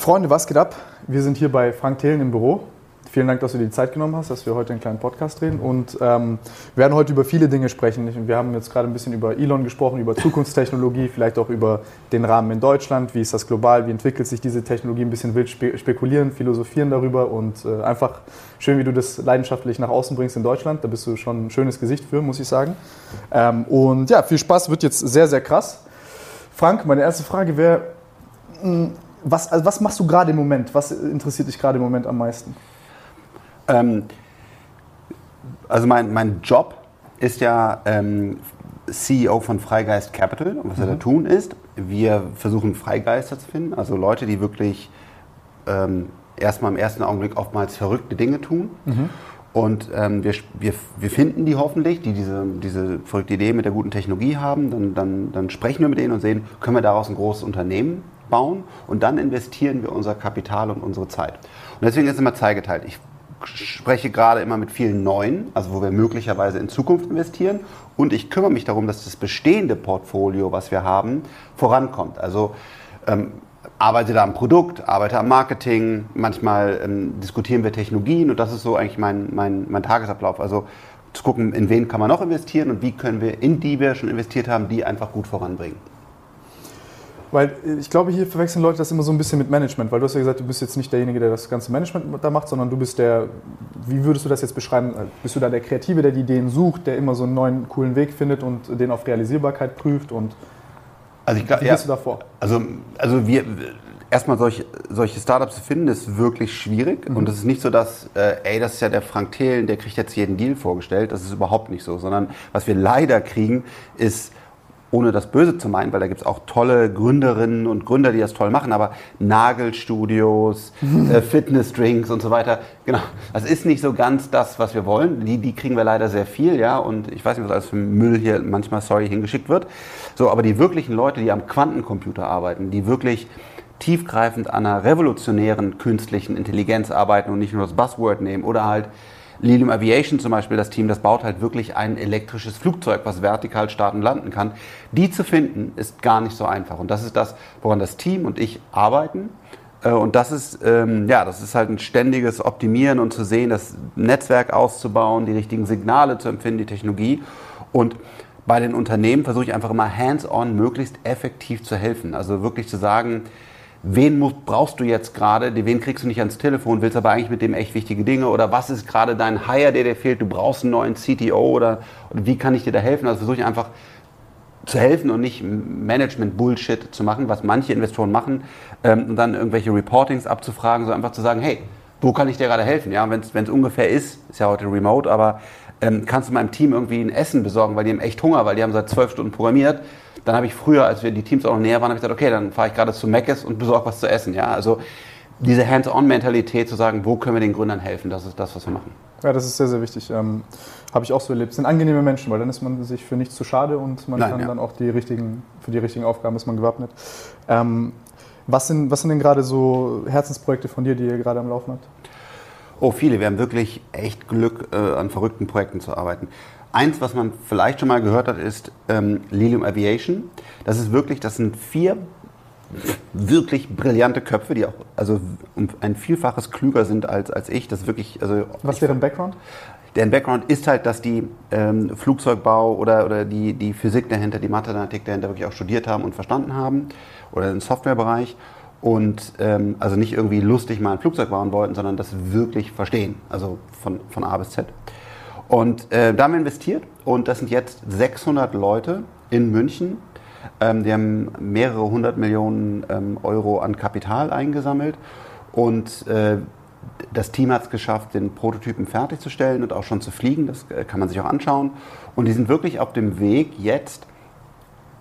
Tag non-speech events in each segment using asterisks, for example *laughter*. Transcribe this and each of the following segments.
Freunde, was geht ab? Wir sind hier bei Frank Thelen im Büro. Vielen Dank, dass du dir die Zeit genommen hast, dass wir heute einen kleinen Podcast drehen. Und ähm, wir werden heute über viele Dinge sprechen. Wir haben jetzt gerade ein bisschen über Elon gesprochen, über Zukunftstechnologie, vielleicht auch über den Rahmen in Deutschland. Wie ist das global? Wie entwickelt sich diese Technologie? Ein bisschen wild spekulieren, philosophieren darüber und äh, einfach schön, wie du das leidenschaftlich nach außen bringst in Deutschland. Da bist du schon ein schönes Gesicht für, muss ich sagen. Ähm, und ja, viel Spaß, wird jetzt sehr, sehr krass. Frank, meine erste Frage wäre, hm, was, also was machst du gerade im Moment? Was interessiert dich gerade im Moment am meisten? Ähm, also mein, mein Job ist ja ähm, CEO von Freigeist Capital. Und was mhm. wir da mhm. tun ist, wir versuchen Freigeister zu finden, also Leute, die wirklich ähm, erstmal im ersten Augenblick oftmals verrückte Dinge tun. Mhm. Und ähm, wir, wir, wir finden die hoffentlich, die diese, diese verrückte Idee mit der guten Technologie haben. Dann, dann, dann sprechen wir mit denen und sehen, können wir daraus ein großes Unternehmen bauen. Und dann investieren wir unser Kapital und unsere Zeit. Und deswegen ist es immer zweigeteilt. Ich spreche gerade immer mit vielen neuen, also wo wir möglicherweise in Zukunft investieren. Und ich kümmere mich darum, dass das bestehende Portfolio, was wir haben, vorankommt. Also ähm, arbeite da am Produkt, arbeite am Marketing, manchmal ähm, diskutieren wir Technologien und das ist so eigentlich mein, mein, mein Tagesablauf. Also zu gucken, in wen kann man noch investieren und wie können wir in die wir schon investiert haben, die einfach gut voranbringen. Weil äh, ich glaube, hier verwechseln Leute das immer so ein bisschen mit Management, weil du hast ja gesagt, du bist jetzt nicht derjenige, der das ganze Management da macht, sondern du bist der, wie würdest du das jetzt beschreiben? Äh, bist du da der Kreative, der die Ideen sucht, der immer so einen neuen, coolen Weg findet und den auf Realisierbarkeit prüft und also ich glaub, wie ja, du davor? Also, also wir, erstmal solche, solche Startups zu finden, ist wirklich schwierig. Mhm. Und es ist nicht so, dass, äh, ey, das ist ja der Frank Thelen, der kriegt jetzt jeden Deal vorgestellt. Das ist überhaupt nicht so. Sondern was wir leider kriegen, ist ohne das Böse zu meinen, weil da gibt es auch tolle Gründerinnen und Gründer, die das toll machen, aber Nagelstudios, *laughs* äh, Fitnessdrinks und so weiter, genau, das ist nicht so ganz das, was wir wollen. Die, die kriegen wir leider sehr viel, ja, und ich weiß nicht, was alles für Müll hier manchmal, sorry, hingeschickt wird. So, aber die wirklichen Leute, die am Quantencomputer arbeiten, die wirklich tiefgreifend an einer revolutionären künstlichen Intelligenz arbeiten und nicht nur das Buzzword nehmen oder halt Lilium Aviation zum Beispiel, das Team, das baut halt wirklich ein elektrisches Flugzeug, was vertikal starten und landen kann. Die zu finden, ist gar nicht so einfach. Und das ist das, woran das Team und ich arbeiten. Äh, und das ist, ähm, ja, das ist halt ein ständiges Optimieren und zu sehen, das Netzwerk auszubauen, die richtigen Signale zu empfinden, die Technologie. Und bei den Unternehmen versuche ich einfach immer hands-on möglichst effektiv zu helfen. Also wirklich zu sagen, wen musst, brauchst du jetzt gerade, wen kriegst du nicht ans Telefon, willst aber eigentlich mit dem echt wichtige Dinge oder was ist gerade dein Hire, der dir fehlt, du brauchst einen neuen CTO oder, oder wie kann ich dir da helfen? Also versuche ich einfach zu helfen und nicht Management-Bullshit zu machen, was manche Investoren machen ähm, und dann irgendwelche Reportings abzufragen, sondern einfach zu sagen, hey, wo kann ich dir gerade helfen? Ja, wenn es ungefähr ist, ist ja heute remote, aber ähm, kannst du meinem Team irgendwie ein Essen besorgen, weil die haben echt Hunger, weil die haben seit zwölf Stunden programmiert dann habe ich früher, als wir die Teams auch noch näher waren, habe ich gesagt, okay, dann fahre ich gerade zu Meckes und besorge was zu essen. Ja, also diese Hands-on-Mentalität zu sagen, wo können wir den Gründern helfen, das ist das, was wir machen. Ja, das ist sehr, sehr wichtig. Ähm, habe ich auch so erlebt. Es sind angenehme Menschen, weil dann ist man sich für nichts zu schade und man Nein, kann ja. dann auch die richtigen, für die richtigen Aufgaben ist man gewappnet. Ähm, was, sind, was sind denn gerade so Herzensprojekte von dir, die ihr gerade am Laufen habt? Oh, viele. Wir haben wirklich echt Glück, äh, an verrückten Projekten zu arbeiten. Eins, was man vielleicht schon mal gehört hat, ist ähm, Lilium Aviation. Das ist wirklich, das sind vier wirklich brillante Köpfe, die auch also ein Vielfaches klüger sind als, als ich. Das wirklich, also was wäre ein Background? Deren Background ist halt, dass die ähm, Flugzeugbau oder, oder die, die Physik dahinter, die Mathematik dahinter wirklich auch studiert haben und verstanden haben oder im Softwarebereich und ähm, also nicht irgendwie lustig mal ein Flugzeug bauen wollten, sondern das wirklich verstehen, also von, von A bis Z. Und äh, da haben wir investiert und das sind jetzt 600 Leute in München. Ähm, die haben mehrere hundert Millionen ähm, Euro an Kapital eingesammelt und äh, das Team hat es geschafft, den Prototypen fertigzustellen und auch schon zu fliegen. Das äh, kann man sich auch anschauen. Und die sind wirklich auf dem Weg, jetzt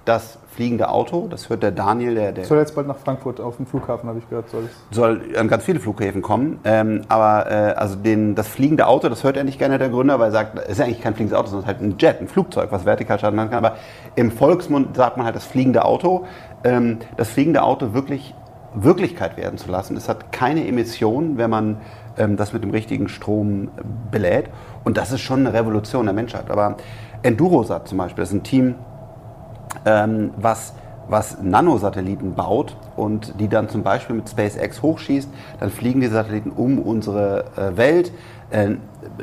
das fliegende Auto. Das hört der Daniel, der, der soll jetzt bald nach Frankfurt auf dem Flughafen, habe ich gehört. Soll, soll an ganz viele Flughäfen kommen. Ähm, aber äh, also den, das fliegende Auto, das hört er nicht gerne der Gründer, weil er sagt, es ist ja eigentlich kein fliegendes Auto, sondern halt ein Jet, ein Flugzeug, was vertikal starten kann. Aber im Volksmund sagt man halt das fliegende Auto. Ähm, das fliegende Auto wirklich Wirklichkeit werden zu lassen. Es hat keine Emissionen, wenn man ähm, das mit dem richtigen Strom belädt. Und das ist schon eine Revolution der Menschheit. Aber Endurosat zum Beispiel, das ist ein Team, ähm, was was Nanosatelliten baut und die dann zum Beispiel mit SpaceX hochschießt. Dann fliegen die Satelliten um unsere äh, Welt, äh,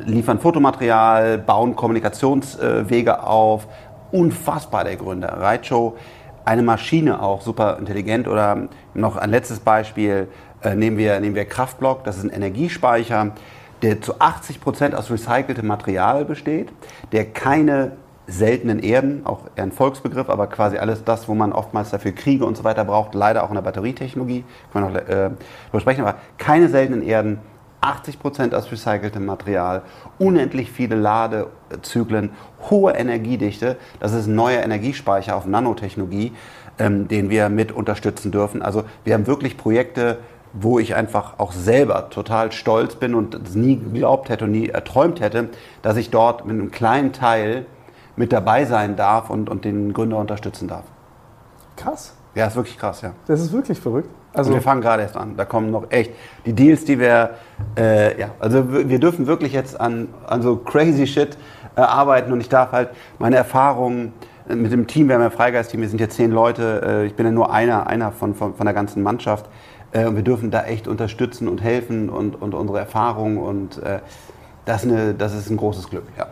liefern Fotomaterial, bauen Kommunikationswege auf. Unfassbar der Gründer. Raicho, eine Maschine auch, super intelligent. Oder noch ein letztes Beispiel, äh, nehmen, wir, nehmen wir Kraftblock, das ist ein Energiespeicher, der zu 80 Prozent aus recyceltem Material besteht, der keine seltenen Erden, auch eher ein Volksbegriff, aber quasi alles das, wo man oftmals dafür Kriege und so weiter braucht, leider auch in der Batterietechnologie, kann man noch äh, darüber sprechen, aber keine seltenen Erden, 80 Prozent aus recyceltem Material, unendlich viele Ladezyklen, hohe Energiedichte, das ist ein neuer Energiespeicher auf Nanotechnologie, ähm, den wir mit unterstützen dürfen. Also wir haben wirklich Projekte, wo ich einfach auch selber total stolz bin und es nie geglaubt hätte und nie erträumt hätte, dass ich dort mit einem kleinen Teil mit dabei sein darf und, und den Gründer unterstützen darf. Krass. Ja, ist wirklich krass, ja. Das ist wirklich verrückt. Also und wir fangen gerade erst an. Da kommen noch echt die Deals, die wir, äh, ja, also wir dürfen wirklich jetzt an, an so crazy Shit äh, arbeiten und ich darf halt meine Erfahrungen äh, mit dem Team, wir haben ja ein Freigeist-Team, wir sind ja zehn Leute, äh, ich bin ja nur einer, einer von, von, von der ganzen Mannschaft äh, und wir dürfen da echt unterstützen und helfen und, und unsere Erfahrungen und äh, das, eine, das ist ein großes Glück, ja.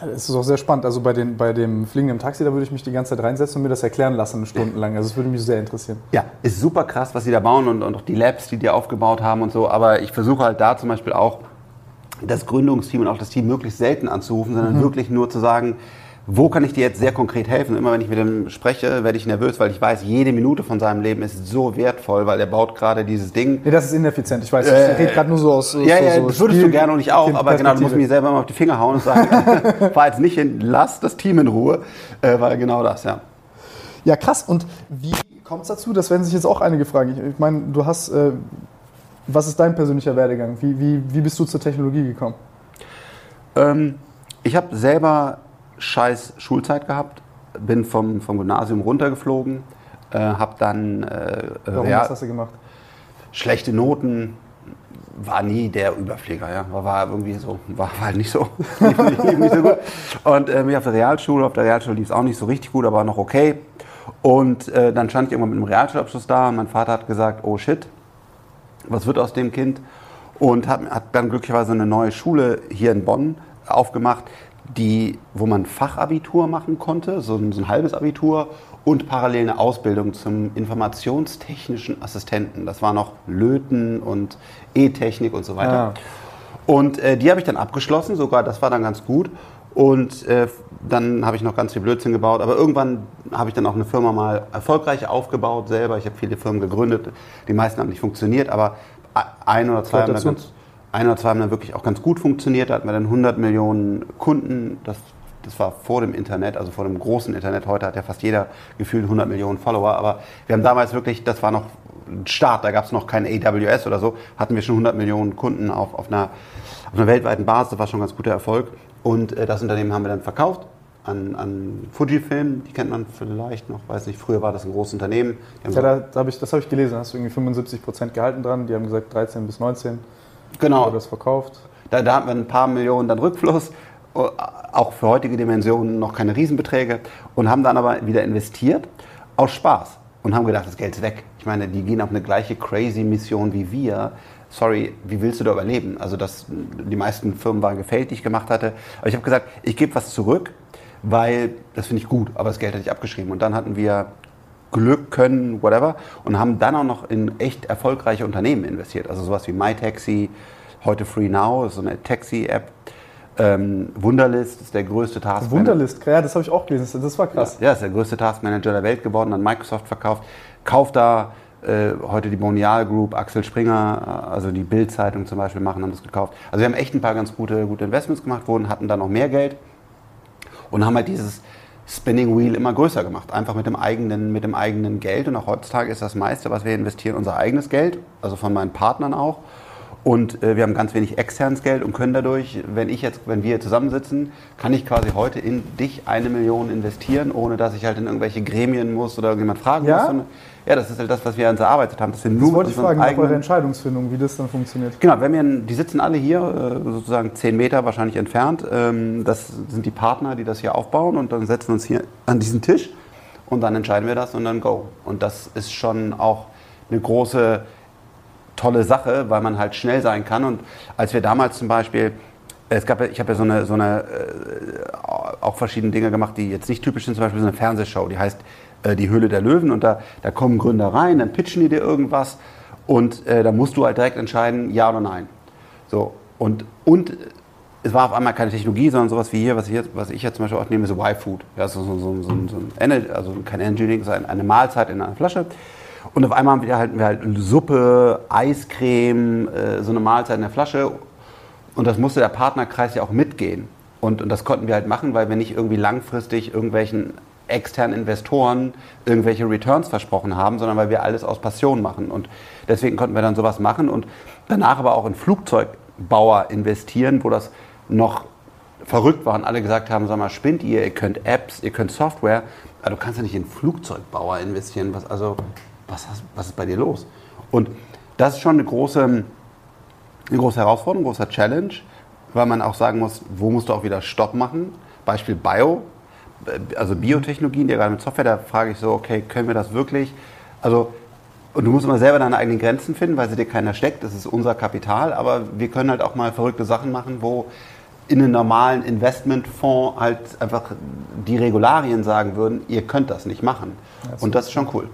Ja, das ist auch sehr spannend. Also bei, den, bei dem Fliegen im Taxi, da würde ich mich die ganze Zeit reinsetzen und mir das erklären lassen, stundenlang. Also das würde mich sehr interessieren. Ja, ist super krass, was sie da bauen und, und auch die Labs, die die aufgebaut haben und so. Aber ich versuche halt da zum Beispiel auch das Gründungsteam und auch das Team möglichst selten anzurufen, sondern mhm. wirklich nur zu sagen, wo kann ich dir jetzt sehr konkret helfen? Immer wenn ich mit ihm spreche, werde ich nervös, weil ich weiß, jede Minute von seinem Leben ist so wertvoll, weil er baut gerade dieses Ding. Nee, das ist ineffizient. Ich weiß, äh, ich rede gerade nur so aus. Ja, so, ja, so das würdest du gerne und ich auch, aber genau, du musst mir selber mal auf die Finger hauen und sagen, *laughs* fahr jetzt nicht hin, lass das Team in Ruhe, äh, weil genau das, ja. Ja, krass. Und wie kommt es dazu? Das werden sich jetzt auch einige fragen. Ich, ich meine, du hast, äh, was ist dein persönlicher Werdegang? Wie, wie, wie bist du zur Technologie gekommen? Ähm, ich habe selber scheiß Schulzeit gehabt, bin vom, vom Gymnasium runtergeflogen, äh, habe dann... Äh, Warum, ja, was hast du gemacht? Schlechte Noten, war nie der Überflieger, ja. War, war irgendwie so, war halt nicht so, *laughs* nicht so gut. Und äh, mich auf der Realschule, auf der Realschule lief es auch nicht so richtig gut, aber noch okay. Und äh, dann stand ich irgendwann mit einem Realschulabschluss da und mein Vater hat gesagt, oh shit, was wird aus dem Kind? Und hat, hat dann glücklicherweise eine neue Schule hier in Bonn aufgemacht, die, wo man Fachabitur machen konnte, so ein, so ein halbes Abitur und parallel eine Ausbildung zum informationstechnischen Assistenten. Das war noch Löten und E-Technik und so weiter. Ja. Ah. Und äh, die habe ich dann abgeschlossen, sogar das war dann ganz gut. Und äh, dann habe ich noch ganz viel Blödsinn gebaut. Aber irgendwann habe ich dann auch eine Firma mal erfolgreich aufgebaut selber. Ich habe viele Firmen gegründet. Die meisten haben nicht funktioniert, aber ein oder zwei haben dann ganz, ein oder zwei haben dann wirklich auch ganz gut funktioniert. Da hatten wir dann 100 Millionen Kunden. Das, das war vor dem Internet, also vor dem großen Internet. Heute hat ja fast jeder gefühlt 100 Millionen Follower. Aber wir haben damals wirklich, das war noch ein Start, da gab es noch kein AWS oder so, hatten wir schon 100 Millionen Kunden auf, auf, einer, auf einer weltweiten Basis. Das war schon ein ganz guter Erfolg. Und äh, das Unternehmen haben wir dann verkauft an, an Fujifilm, die kennt man vielleicht noch, weiß nicht, früher war das ein großes Unternehmen. Ja, da, da hab ich, das habe ich gelesen, hast du irgendwie 75 Prozent gehalten dran, die haben gesagt 13 bis 19. Genau. das verkauft. Da, da hatten wir ein paar Millionen dann Rückfluss, äh, auch für heutige Dimensionen noch keine Riesenbeträge und haben dann aber wieder investiert aus Spaß und haben gedacht, das Geld ist weg. Ich meine, die gehen auf eine gleiche crazy Mission wie wir. Sorry, wie willst du da überleben? Also das, die meisten Firmen waren gefällt, die ich gemacht hatte. Aber ich habe gesagt, ich gebe was zurück, weil das finde ich gut, aber das Geld hatte ich abgeschrieben. Und dann hatten wir Glück, Können, whatever und haben dann auch noch in echt erfolgreiche Unternehmen investiert. Also sowas wie MyTaxi, heute Free Now, ist so eine Taxi-App. Ähm, Wunderlist ist der größte Taskmanager. Wunderlist, ja, das habe ich auch gelesen, das war krass. Ja, ist der größte Taskmanager der Welt geworden, an Microsoft verkauft. Kauft da äh, heute die Bonial Group, Axel Springer, äh, also die Bild-Zeitung zum Beispiel machen, haben das gekauft. Also wir haben echt ein paar ganz gute, gute Investments gemacht, wurden, hatten dann noch mehr Geld und haben halt dieses Spinning Wheel immer größer gemacht. Einfach mit dem eigenen, mit dem eigenen Geld. Und auch heutzutage ist das meiste, was wir investieren, unser eigenes Geld, also von meinen Partnern auch. Und äh, wir haben ganz wenig externes Geld und können dadurch, wenn ich jetzt, wenn wir zusammensitzen, kann ich quasi heute in dich eine Million investieren, ohne dass ich halt in irgendwelche Gremien muss oder irgendjemand fragen ja? muss. Ja, das ist halt das, was wir uns erarbeitet haben. Das, sind nur das wollte ich fragen, nach eure Entscheidungsfindung, wie das dann funktioniert. Genau, wenn wir, die sitzen alle hier, äh, sozusagen zehn Meter wahrscheinlich entfernt. Ähm, das sind die Partner, die das hier aufbauen und dann setzen wir uns hier an diesen Tisch und dann entscheiden wir das und dann go. Und das ist schon auch eine große, tolle Sache, weil man halt schnell sein kann. Und als wir damals zum Beispiel, es gab, ich habe ja so eine, so eine äh, auch verschiedene Dinge gemacht, die jetzt nicht typisch sind, zum Beispiel so eine Fernsehshow, die heißt äh, Die Höhle der Löwen und da, da kommen Gründer rein, dann pitchen die dir irgendwas und äh, da musst du halt direkt entscheiden, ja oder nein. So, und, und es war auf einmal keine Technologie, sondern sowas wie hier, was ich jetzt, was ich jetzt zum Beispiel auch nehme, ist Y-Food. Ja, so, so, so, so, so ein, also kein Energy sondern eine Mahlzeit in einer Flasche. Und auf einmal haben wir halt, wir halt Suppe, Eiscreme, äh, so eine Mahlzeit in der Flasche. Und das musste der Partnerkreis ja auch mitgehen. Und, und das konnten wir halt machen, weil wir nicht irgendwie langfristig irgendwelchen externen Investoren irgendwelche Returns versprochen haben, sondern weil wir alles aus Passion machen. Und deswegen konnten wir dann sowas machen und danach aber auch in Flugzeugbauer investieren, wo das noch verrückt war und alle gesagt haben, sag mal, spinnt ihr, ihr könnt Apps, ihr könnt Software, aber du kannst ja nicht in Flugzeugbauer investieren. Was, also, was, hast, was ist bei dir los? Und das ist schon eine große, eine große Herausforderung, ein großer Challenge, weil man auch sagen muss, wo musst du auch wieder Stopp machen? Beispiel Bio, also Biotechnologien, die gerade mit Software, da frage ich so, okay, können wir das wirklich? Also, und du musst immer selber deine eigenen Grenzen finden, weil sie dir keiner steckt. Das ist unser Kapital, aber wir können halt auch mal verrückte Sachen machen, wo in einem normalen Investmentfonds halt einfach die Regularien sagen würden, ihr könnt das nicht machen. Das und das ist schon cool.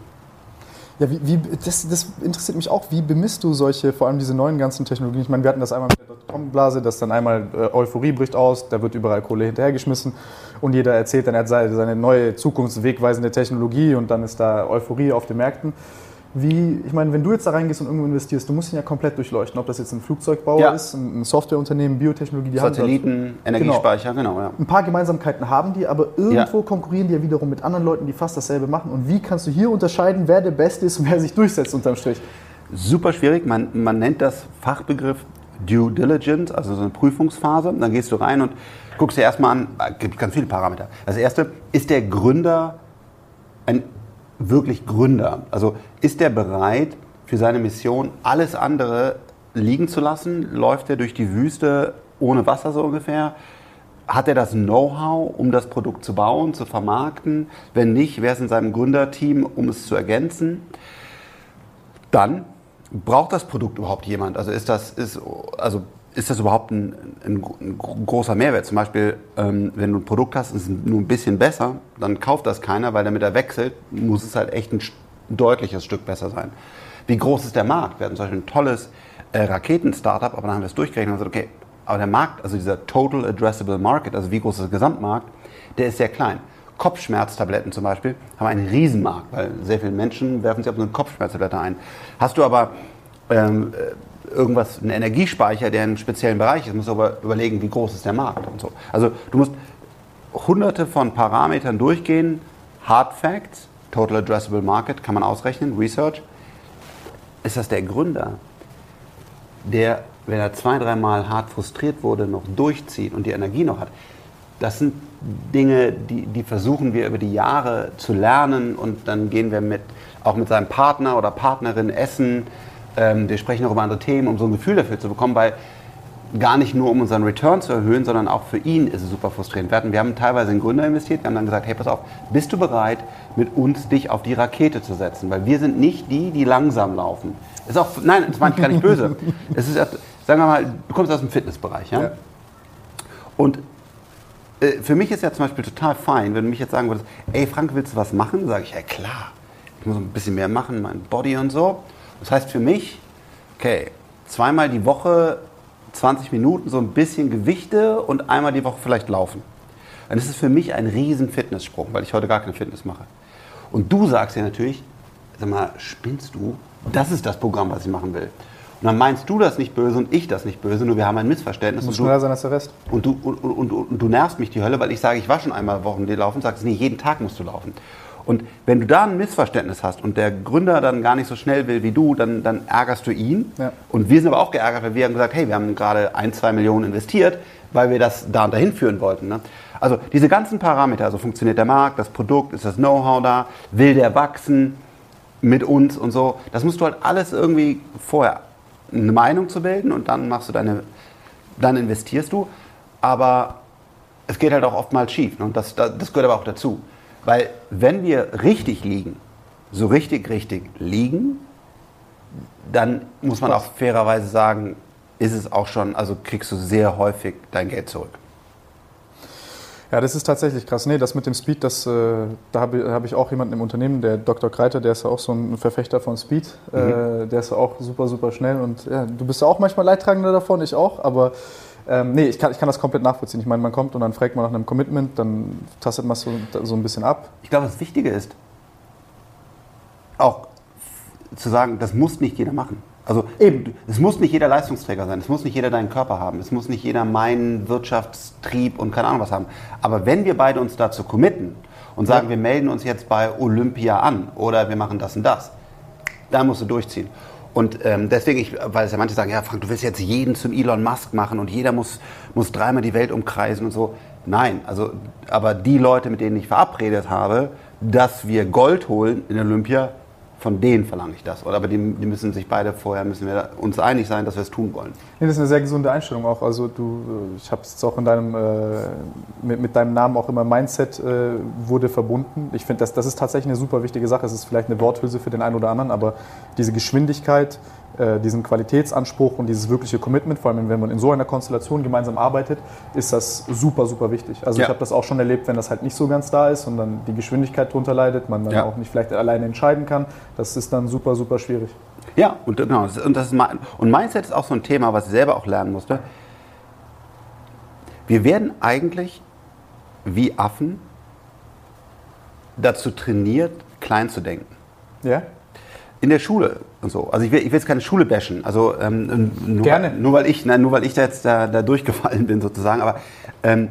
Ja, wie, wie, das, das, interessiert mich auch. Wie bemisst du solche, vor allem diese neuen ganzen Technologien? Ich meine, wir hatten das einmal mit der Dotcom-Blase, dass dann einmal äh, Euphorie bricht aus, da wird überall Kohle hinterhergeschmissen und jeder erzählt dann, er hat seine neue zukunftswegweisende Technologie und dann ist da Euphorie auf den Märkten. Wie, ich meine, wenn du jetzt da reingehst und irgendwo investierst, du musst ihn ja komplett durchleuchten, ob das jetzt ein Flugzeugbauer ja. ist, ein Softwareunternehmen, Biotechnologie, die Satelliten, Energiespeicher, genau. genau ja. Ein paar Gemeinsamkeiten haben die, aber irgendwo ja. konkurrieren die ja wiederum mit anderen Leuten, die fast dasselbe machen. Und wie kannst du hier unterscheiden, wer der Beste ist und wer sich durchsetzt unterm Strich? Super schwierig. Man, man nennt das Fachbegriff Due Diligence, also so eine Prüfungsphase. Dann gehst du rein und guckst dir erstmal an, es gibt ganz viele Parameter. Das erste, ist der Gründer ein wirklich Gründer? Also ist er bereit, für seine Mission alles andere liegen zu lassen? Läuft er durch die Wüste ohne Wasser so ungefähr? Hat er das Know-how, um das Produkt zu bauen, zu vermarkten? Wenn nicht, wer ist in seinem Gründerteam, um es zu ergänzen? Dann braucht das Produkt überhaupt jemand? Also ist das, ist, also ist das überhaupt ein, ein, ein großer Mehrwert? Zum Beispiel, ähm, wenn du ein Produkt hast, ist es nur ein bisschen besser, dann kauft das keiner, weil damit er wechselt, muss es halt echt ein, ein deutliches Stück besser sein. Wie groß ist der Markt? Wir hatten zum Beispiel ein tolles äh, Raketen-Startup, aber dann haben wir es durchgerechnet und gesagt, okay, aber der Markt, also dieser Total Addressable Market, also wie groß ist der Gesamtmarkt, der ist sehr klein. Kopfschmerztabletten zum Beispiel haben einen Riesenmarkt, weil sehr viele Menschen werfen sich auf so eine Kopfschmerztablette ein. Hast du aber ähm, irgendwas, einen Energiespeicher, der in einem speziellen Bereich ist, musst du aber überlegen, wie groß ist der Markt und so. Also du musst hunderte von Parametern durchgehen, Hard Facts, Total Addressable Market, kann man ausrechnen, Research. Ist das der Gründer, der, wenn er zwei, dreimal hart frustriert wurde, noch durchzieht und die Energie noch hat? Das sind Dinge, die, die versuchen wir über die Jahre zu lernen und dann gehen wir mit, auch mit seinem Partner oder Partnerin essen ähm, wir sprechen auch über andere Themen, um so ein Gefühl dafür zu bekommen, weil gar nicht nur um unseren Return zu erhöhen, sondern auch für ihn ist es super frustrierend. Wir, hatten, wir haben teilweise in Gründer investiert, wir haben dann gesagt, hey, pass auf, bist du bereit, mit uns dich auf die Rakete zu setzen? Weil wir sind nicht die, die langsam laufen. Ist auch, nein, das meine ich gar nicht böse. *laughs* Es ist, sagen wir mal, du kommst aus dem Fitnessbereich, ja? ja. Und äh, für mich ist ja zum Beispiel total fein, wenn du mich jetzt sagen würdest, ey Frank, willst du was machen? Sage ich, ja klar, ich muss ein bisschen mehr machen, mein Body und so. Das heißt für mich, okay, zweimal die Woche 20 Minuten so ein bisschen Gewichte und einmal die Woche vielleicht laufen. Dann ist es für mich ein riesen Fitnesssprung, weil ich heute gar keine Fitness mache. Und du sagst ja natürlich, sag mal, spinnst du? Das ist das Programm, was ich machen will. Und dann meinst du das nicht böse und ich das nicht böse, nur wir haben ein Missverständnis. Muss schneller sein als der Rest. Und du, und, und, und, du nervst mich die Hölle, weil ich sage, ich war schon einmal Wochen laufen, sagst, nee, jeden Tag musst du laufen. Und wenn du da ein Missverständnis hast und der Gründer dann gar nicht so schnell will wie du, dann, dann ärgerst du ihn. Ja. Und wir sind aber auch geärgert, weil wir haben gesagt, hey, wir haben gerade ein, zwei Millionen investiert, weil wir das da und dahin führen wollten. Ne? Also diese ganzen Parameter, also funktioniert der Markt, das Produkt, ist das Know-how da, will der wachsen mit uns und so, das musst du halt alles irgendwie vorher eine Meinung zu bilden und dann machst du deine, dann investierst du. Aber es geht halt auch oftmals schief ne? und das, das, das gehört aber auch dazu. Weil wenn wir richtig liegen, so richtig, richtig liegen, dann muss man auch fairerweise sagen, ist es auch schon, also kriegst du sehr häufig dein Geld zurück. Ja, das ist tatsächlich krass. Nee, das mit dem Speed, das, äh, da habe hab ich auch jemanden im Unternehmen, der Dr. Kreiter, der ist ja auch so ein Verfechter von Speed. Mhm. Äh, der ist ja auch super, super schnell. Und ja, du bist ja auch manchmal Leidtragender davon, ich auch. Aber ähm, nee, ich kann, ich kann das komplett nachvollziehen. Ich meine, man kommt und dann fragt man nach einem Commitment, dann tastet man so, so ein bisschen ab. Ich glaube, das Wichtige ist, auch zu sagen, das muss nicht jeder machen. Also eben, es muss nicht jeder Leistungsträger sein, es muss nicht jeder deinen Körper haben, es muss nicht jeder meinen Wirtschaftstrieb und keine Ahnung was haben. Aber wenn wir beide uns dazu committen und sagen, ja. wir melden uns jetzt bei Olympia an oder wir machen das und das, da musst du durchziehen. Und ähm, deswegen, ich, weil es ja manche sagen, ja Frank, du willst jetzt jeden zum Elon Musk machen und jeder muss, muss dreimal die Welt umkreisen und so. Nein, also, aber die Leute, mit denen ich verabredet habe, dass wir Gold holen in Olympia, von denen verlange ich das. Oder aber die, die, müssen sich beide vorher, müssen wir uns einig sein, dass wir es tun wollen. Nee, das ist eine sehr gesunde Einstellung auch. Also du, ich habe es jetzt auch in deinem, äh, mit, mit, deinem Namen auch immer Mindset äh, wurde verbunden. Ich finde, das, das ist tatsächlich eine super wichtige Sache. Es ist vielleicht eine Worthülse für den einen oder anderen, aber diese Geschwindigkeit, diesen Qualitätsanspruch und dieses wirkliche Commitment, vor allem wenn man in so einer Konstellation gemeinsam arbeitet, ist das super, super wichtig. Also ja. ich habe das auch schon erlebt, wenn das halt nicht so ganz da ist und dann die Geschwindigkeit drunter leidet, man dann ja. auch nicht vielleicht alleine entscheiden kann, das ist dann super, super schwierig. Ja, und genau, und, das ist, und Mindset ist auch so ein Thema, was ich selber auch lernen musste. Wir werden eigentlich wie Affen dazu trainiert, klein zu denken. Ja? In der Schule und so. Also ich will, ich will jetzt keine Schule bashen. Also ähm, nur, Gerne. Weil, nur weil ich, nein, nur weil ich da jetzt da, da durchgefallen bin sozusagen. Aber ähm,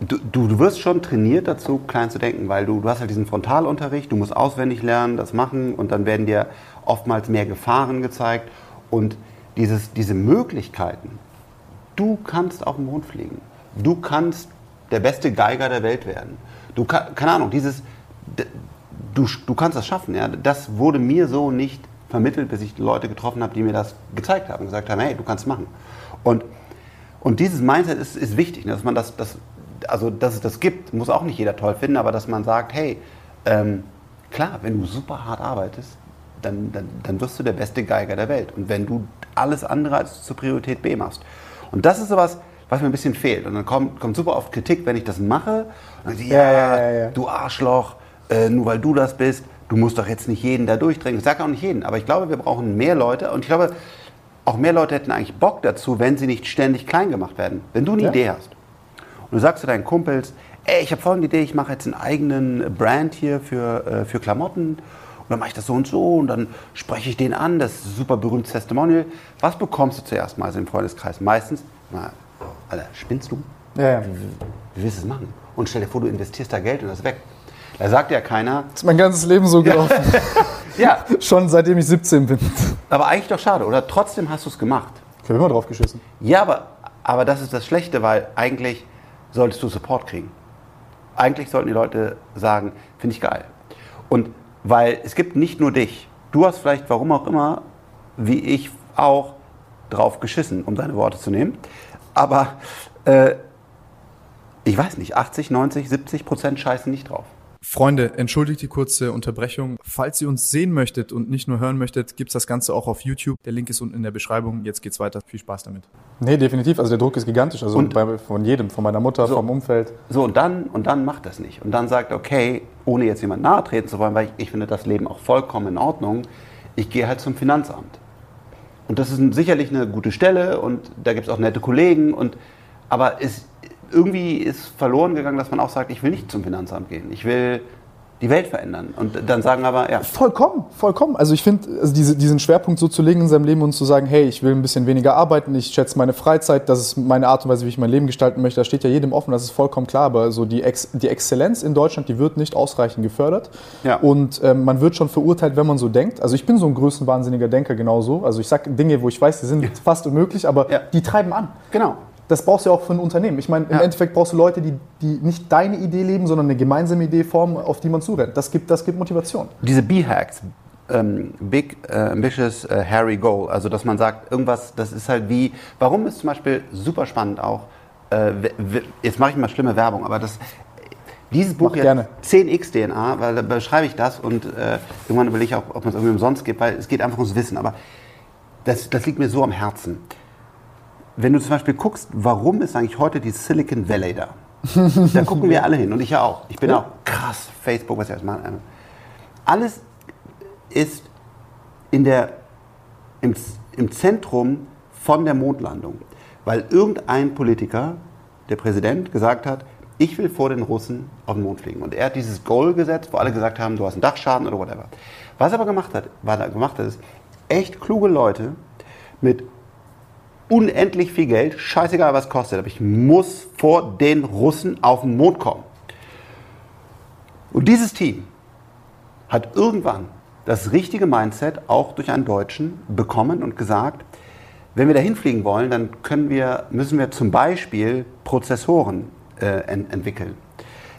du, du wirst schon trainiert dazu, klein zu denken, weil du, du hast halt diesen Frontalunterricht, du musst auswendig lernen, das machen und dann werden dir oftmals mehr Gefahren gezeigt und dieses, diese Möglichkeiten. Du kannst auf den Mond fliegen. Du kannst der beste Geiger der Welt werden. Du keine Ahnung, dieses du, du kannst das schaffen. Ja? Das wurde mir so nicht vermittelt, bis ich Leute getroffen habe, die mir das gezeigt haben, gesagt haben, hey, du kannst machen. Und, und dieses Mindset ist, ist wichtig, ne? dass man das, das, also dass es das gibt, muss auch nicht jeder toll finden, aber dass man sagt, hey, ähm, klar, wenn du super hart arbeitest, dann, dann, dann wirst du der beste Geiger der Welt. Und wenn du alles andere als zur Priorität B machst. Und das ist sowas, was mir ein bisschen fehlt. Und dann kommt, kommt super oft Kritik, wenn ich das mache. Und dann ja, ja, ja, ja, du Arschloch, äh, nur weil du das bist, du musst doch jetzt nicht jeden da durchdrängen. Ich sage auch nicht jeden, aber ich glaube, wir brauchen mehr Leute und ich glaube, auch mehr Leute hätten eigentlich Bock dazu, wenn sie nicht ständig klein gemacht werden. Wenn du eine ja. Idee hast und du sagst zu deinen Kumpels, ey, ich habe folgende Idee, ich mache jetzt einen eigenen Brand hier für, äh, für Klamotten und dann mache ich das so und so und dann spreche ich den an, das ist ein super berühmtes Testimonial. Was bekommst du zuerst mal im Freundeskreis? Meistens, na, Alter, spinnst du? Ja, ja. Wie, wie willst du das machen? Und stell dir vor, du investierst da Geld und das ist weg. Da sagt ja keiner. Das ist mein ganzes Leben so gelaufen. *laughs* ja. *laughs* Schon seitdem ich 17 bin. Aber eigentlich doch schade, oder? Trotzdem hast du es gemacht. Ich habe immer drauf geschissen. Ja, aber, aber das ist das Schlechte, weil eigentlich solltest du Support kriegen. Eigentlich sollten die Leute sagen, finde ich geil. Und weil es gibt nicht nur dich. Du hast vielleicht, warum auch immer, wie ich auch, drauf geschissen, um deine Worte zu nehmen. Aber äh, ich weiß nicht, 80, 90, 70 Prozent scheißen nicht drauf. Freunde, entschuldigt die kurze Unterbrechung. Falls ihr uns sehen möchtet und nicht nur hören möchtet, gibt's das Ganze auch auf YouTube. Der Link ist unten in der Beschreibung. Jetzt geht's weiter. Viel Spaß damit. Nee, definitiv. Also der Druck ist gigantisch. Also und, bei, von jedem, von meiner Mutter, so, vom Umfeld. So, und dann, und dann macht das nicht. Und dann sagt, okay, ohne jetzt jemand nahe treten zu wollen, weil ich, ich finde das Leben auch vollkommen in Ordnung, ich gehe halt zum Finanzamt. Und das ist sicherlich eine gute Stelle und da gibt es auch nette Kollegen. Und, aber es, irgendwie ist verloren gegangen, dass man auch sagt, ich will nicht zum Finanzamt gehen. Ich will die Welt verändern. Und dann sagen aber, ja. Vollkommen, vollkommen. Also ich finde, also diese, diesen Schwerpunkt so zu legen in seinem Leben und zu sagen, hey, ich will ein bisschen weniger arbeiten, ich schätze meine Freizeit, das ist meine Art und Weise, wie ich mein Leben gestalten möchte, da steht ja jedem offen, das ist vollkommen klar. Aber so die, Ex die Exzellenz in Deutschland, die wird nicht ausreichend gefördert. Ja. Und ähm, man wird schon verurteilt, wenn man so denkt. Also ich bin so ein größenwahnsinniger Denker genauso. Also ich sage Dinge, wo ich weiß, die sind ja. fast unmöglich, aber ja. die treiben an. Genau das brauchst du ja auch für ein Unternehmen. Ich meine, im ja. Endeffekt brauchst du Leute, die, die nicht deine Idee leben, sondern eine gemeinsame Idee formen, auf die man zurennt. Das gibt, das gibt Motivation. Diese B-Hacks, ähm, Big, äh, Ambitious, äh, Hairy Goal, also dass man sagt, irgendwas, das ist halt wie, warum ist zum Beispiel super spannend auch, äh, jetzt mache ich mal schlimme Werbung, aber das, Dieses Buch hier, 10x DNA, weil da beschreibe ich das und äh, irgendwann überlege ich auch, ob man es irgendwie umsonst gibt, weil es geht einfach ums Wissen. Aber das, das liegt mir so am Herzen. Wenn du zum Beispiel guckst, warum ist eigentlich heute die Silicon Valley da? *laughs* da gucken wir alle hin und ich ja auch. Ich bin ja. auch krass, Facebook, was ich alles mache. Alles ist in der, im, im Zentrum von der Mondlandung, weil irgendein Politiker, der Präsident, gesagt hat, ich will vor den Russen auf den Mond fliegen. Und er hat dieses Goal gesetzt, wo alle gesagt haben, du hast einen Dachschaden oder whatever. Was er aber gemacht hat, was er gemacht hat, ist, echt kluge Leute mit unendlich viel Geld, scheißegal was kostet, aber ich muss vor den Russen auf den Mond kommen. Und dieses Team hat irgendwann das richtige Mindset auch durch einen Deutschen bekommen und gesagt, wenn wir dahin fliegen wollen, dann wir, müssen wir zum Beispiel Prozessoren äh, ent entwickeln.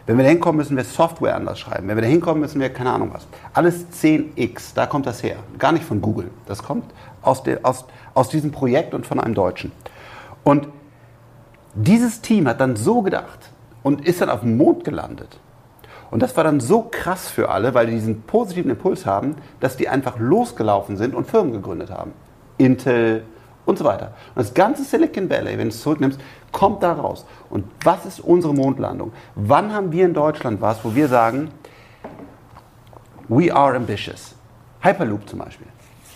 Wenn wir da hinkommen, müssen wir Software anders schreiben. Wenn wir da hinkommen, müssen wir keine Ahnung was. Alles 10x, da kommt das her. Gar nicht von Google. Das kommt aus, der, aus, aus diesem Projekt und von einem Deutschen. Und dieses Team hat dann so gedacht und ist dann auf dem Mond gelandet. Und das war dann so krass für alle, weil die diesen positiven Impuls haben, dass die einfach losgelaufen sind und Firmen gegründet haben. Intel und so weiter. Und das ganze Silicon Valley, wenn du es zurücknimmst, kommt da raus. Und was ist unsere Mondlandung? Wann haben wir in Deutschland was, wo wir sagen, we are ambitious? Hyperloop zum Beispiel.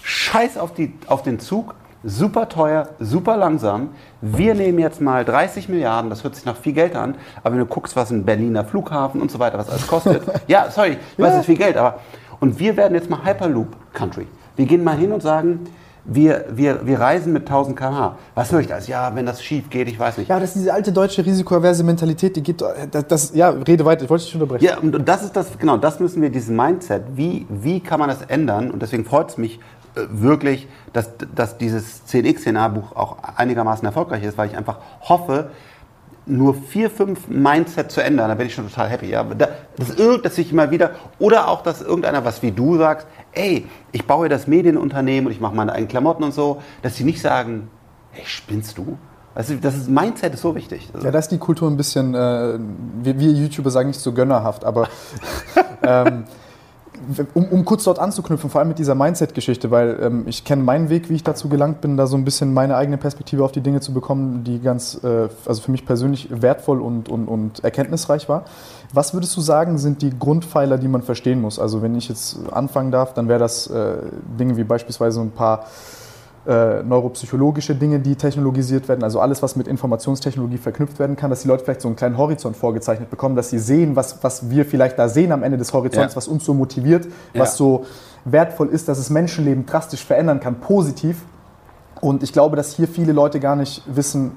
Scheiß auf, die, auf den Zug, super teuer, super langsam. Wir nehmen jetzt mal 30 Milliarden, das hört sich nach viel Geld an, aber wenn du guckst, was ein Berliner Flughafen und so weiter, was alles kostet, *laughs* ja, sorry, ich weiß, ja. das ist viel Geld, aber und wir werden jetzt mal Hyperloop Country. Wir gehen mal hin und sagen, wir, wir, wir reisen mit 1000 km/h. Was höre ich da? Ja, wenn das schief geht, ich weiß nicht. Ja, das ist diese alte deutsche risikoaverse Mentalität, die geht, das, das, ja, rede weiter, ich wollte dich schon unterbrechen. Ja, und das ist das, genau, das müssen wir, diesen Mindset, wie, wie kann man das ändern? Und deswegen freut es mich wirklich, dass, dass dieses 10x-Szenarbuch auch einigermaßen erfolgreich ist, weil ich einfach hoffe, nur vier, fünf Mindset zu ändern, da bin ich schon total happy. Ja? dass, dass ich immer wieder, oder auch, dass irgendeiner, was wie du sagst, ey, ich baue das Medienunternehmen und ich mache meine eigenen Klamotten und so, dass sie nicht sagen, ey, spinnst du? Also das ist, Mindset ist so wichtig. Also ja, da ist die Kultur ein bisschen, äh, wir, wir, YouTuber sagen nicht so gönnerhaft, aber *laughs* ähm, um, um, kurz dort anzuknüpfen, vor allem mit dieser Mindset-Geschichte, weil ähm, ich kenne meinen Weg, wie ich dazu gelangt bin, da so ein bisschen meine eigene Perspektive auf die Dinge zu bekommen, die ganz, äh, also für mich persönlich wertvoll und, und, und erkenntnisreich war. Was würdest du sagen, sind die Grundpfeiler, die man verstehen muss? Also wenn ich jetzt anfangen darf, dann wäre das äh, Dinge wie beispielsweise ein paar äh, neuropsychologische Dinge, die technologisiert werden, also alles, was mit Informationstechnologie verknüpft werden kann, dass die Leute vielleicht so einen kleinen Horizont vorgezeichnet bekommen, dass sie sehen, was, was wir vielleicht da sehen am Ende des Horizonts, ja. was uns so motiviert, ja. was so wertvoll ist, dass es Menschenleben drastisch verändern kann, positiv. Und ich glaube, dass hier viele Leute gar nicht wissen,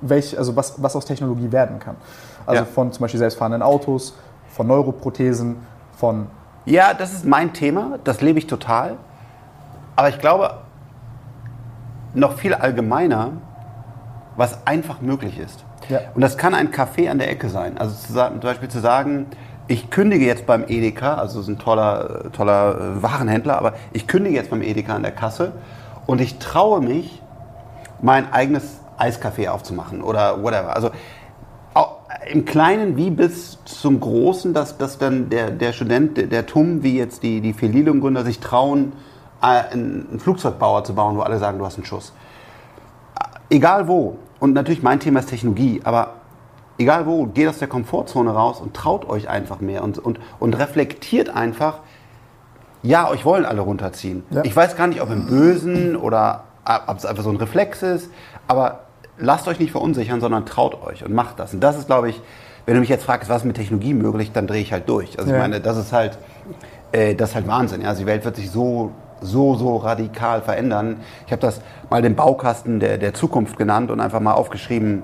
welch, also was, was aus Technologie werden kann. Also ja. von zum Beispiel selbstfahrenden Autos, von Neuroprothesen, von... Ja, das ist mein Thema, das lebe ich total. Aber ich glaube, noch viel allgemeiner, was einfach möglich ist. Ja. Und das kann ein Café an der Ecke sein. Also zu zum Beispiel zu sagen, ich kündige jetzt beim Edeka, also das ist ein toller, toller äh, Warenhändler, aber ich kündige jetzt beim Edeka an der Kasse und ich traue mich, mein eigenes Eiscafé aufzumachen oder whatever. Also im Kleinen wie bis zum Großen, dass, dass dann der, der Student, der, der TUM, wie jetzt die, die Felilum-Gründer sich trauen, einen Flugzeugbauer zu bauen, wo alle sagen, du hast einen Schuss. Egal wo. Und natürlich mein Thema ist Technologie, aber egal wo, geht aus der Komfortzone raus und traut euch einfach mehr und, und, und reflektiert einfach, ja, euch wollen alle runterziehen. Ja. Ich weiß gar nicht, ob im Bösen oder ob es einfach so ein Reflex ist, aber lasst euch nicht verunsichern, sondern traut euch und macht das. Und das ist, glaube ich, wenn du mich jetzt fragst, was ist mit Technologie möglich, dann drehe ich halt durch. Also ja. ich meine, das ist halt, äh, das ist halt Wahnsinn. Ja? Also die Welt wird sich so so, so radikal verändern. Ich habe das mal den Baukasten der, der Zukunft genannt und einfach mal aufgeschrieben,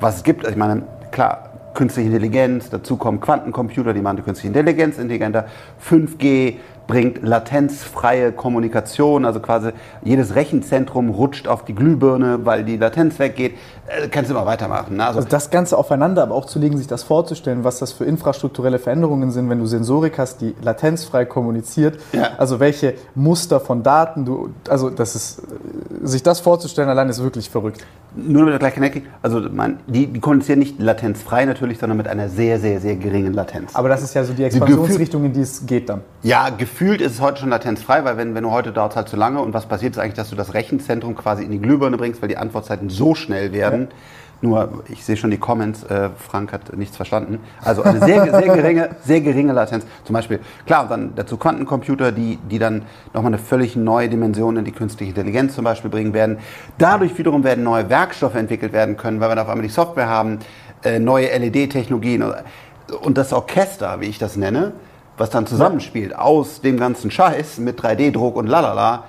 was es gibt. Also ich meine, klar, künstliche Intelligenz, dazu kommen Quantencomputer, die machen die künstliche Intelligenz intelligenter, 5G, bringt latenzfreie Kommunikation, also quasi jedes Rechenzentrum rutscht auf die Glühbirne, weil die Latenz weggeht. Äh, kannst du immer weitermachen. Ne? Also, also, das Ganze aufeinander, aber auch zu legen, sich das vorzustellen, was das für infrastrukturelle Veränderungen sind, wenn du Sensorik hast, die latenzfrei kommuniziert. Ja. Also welche Muster von Daten du, also das ist, sich das vorzustellen allein ist wirklich verrückt. Nur damit gleich connecting, also man, die, die kommunizieren nicht latenzfrei natürlich, sondern mit einer sehr, sehr, sehr geringen Latenz. Aber das ist ja so die Expansionsrichtung, in die es geht dann. Ja, gefühlt ist es heute schon latenzfrei, weil wenn, wenn du heute dauert es halt zu lange und was passiert ist eigentlich, dass du das Rechenzentrum quasi in die Glühbirne bringst, weil die Antwortzeiten so schnell werden. Ja nur, ich sehe schon die Comments, äh, Frank hat nichts verstanden. Also eine sehr, sehr, geringe, sehr geringe Latenz. Zum Beispiel, klar, und dann dazu Quantencomputer, die, die dann nochmal eine völlig neue Dimension in die künstliche Intelligenz zum Beispiel bringen werden. Dadurch wiederum werden neue Werkstoffe entwickelt werden können, weil wir dann auf einmal die Software haben, äh, neue LED-Technologien und das Orchester, wie ich das nenne, was dann zusammenspielt aus dem ganzen Scheiß mit 3D-Druck und lalala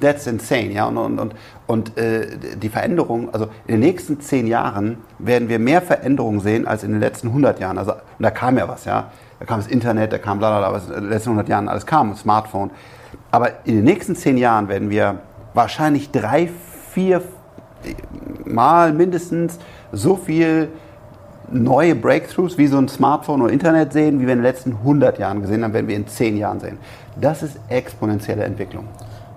That's insane, ja. Und, und, und, und äh, die Veränderung, also in den nächsten zehn Jahren werden wir mehr Veränderungen sehen als in den letzten 100 Jahren. Also, und da kam ja was, ja. Da kam das Internet, da kam bla bla was in den letzten 100 Jahren alles kam, Smartphone. Aber in den nächsten zehn Jahren werden wir wahrscheinlich drei, vier Mal mindestens so viel neue Breakthroughs wie so ein Smartphone oder Internet sehen, wie wir in den letzten 100 Jahren gesehen haben, werden wir in zehn Jahren sehen. Das ist exponentielle Entwicklung.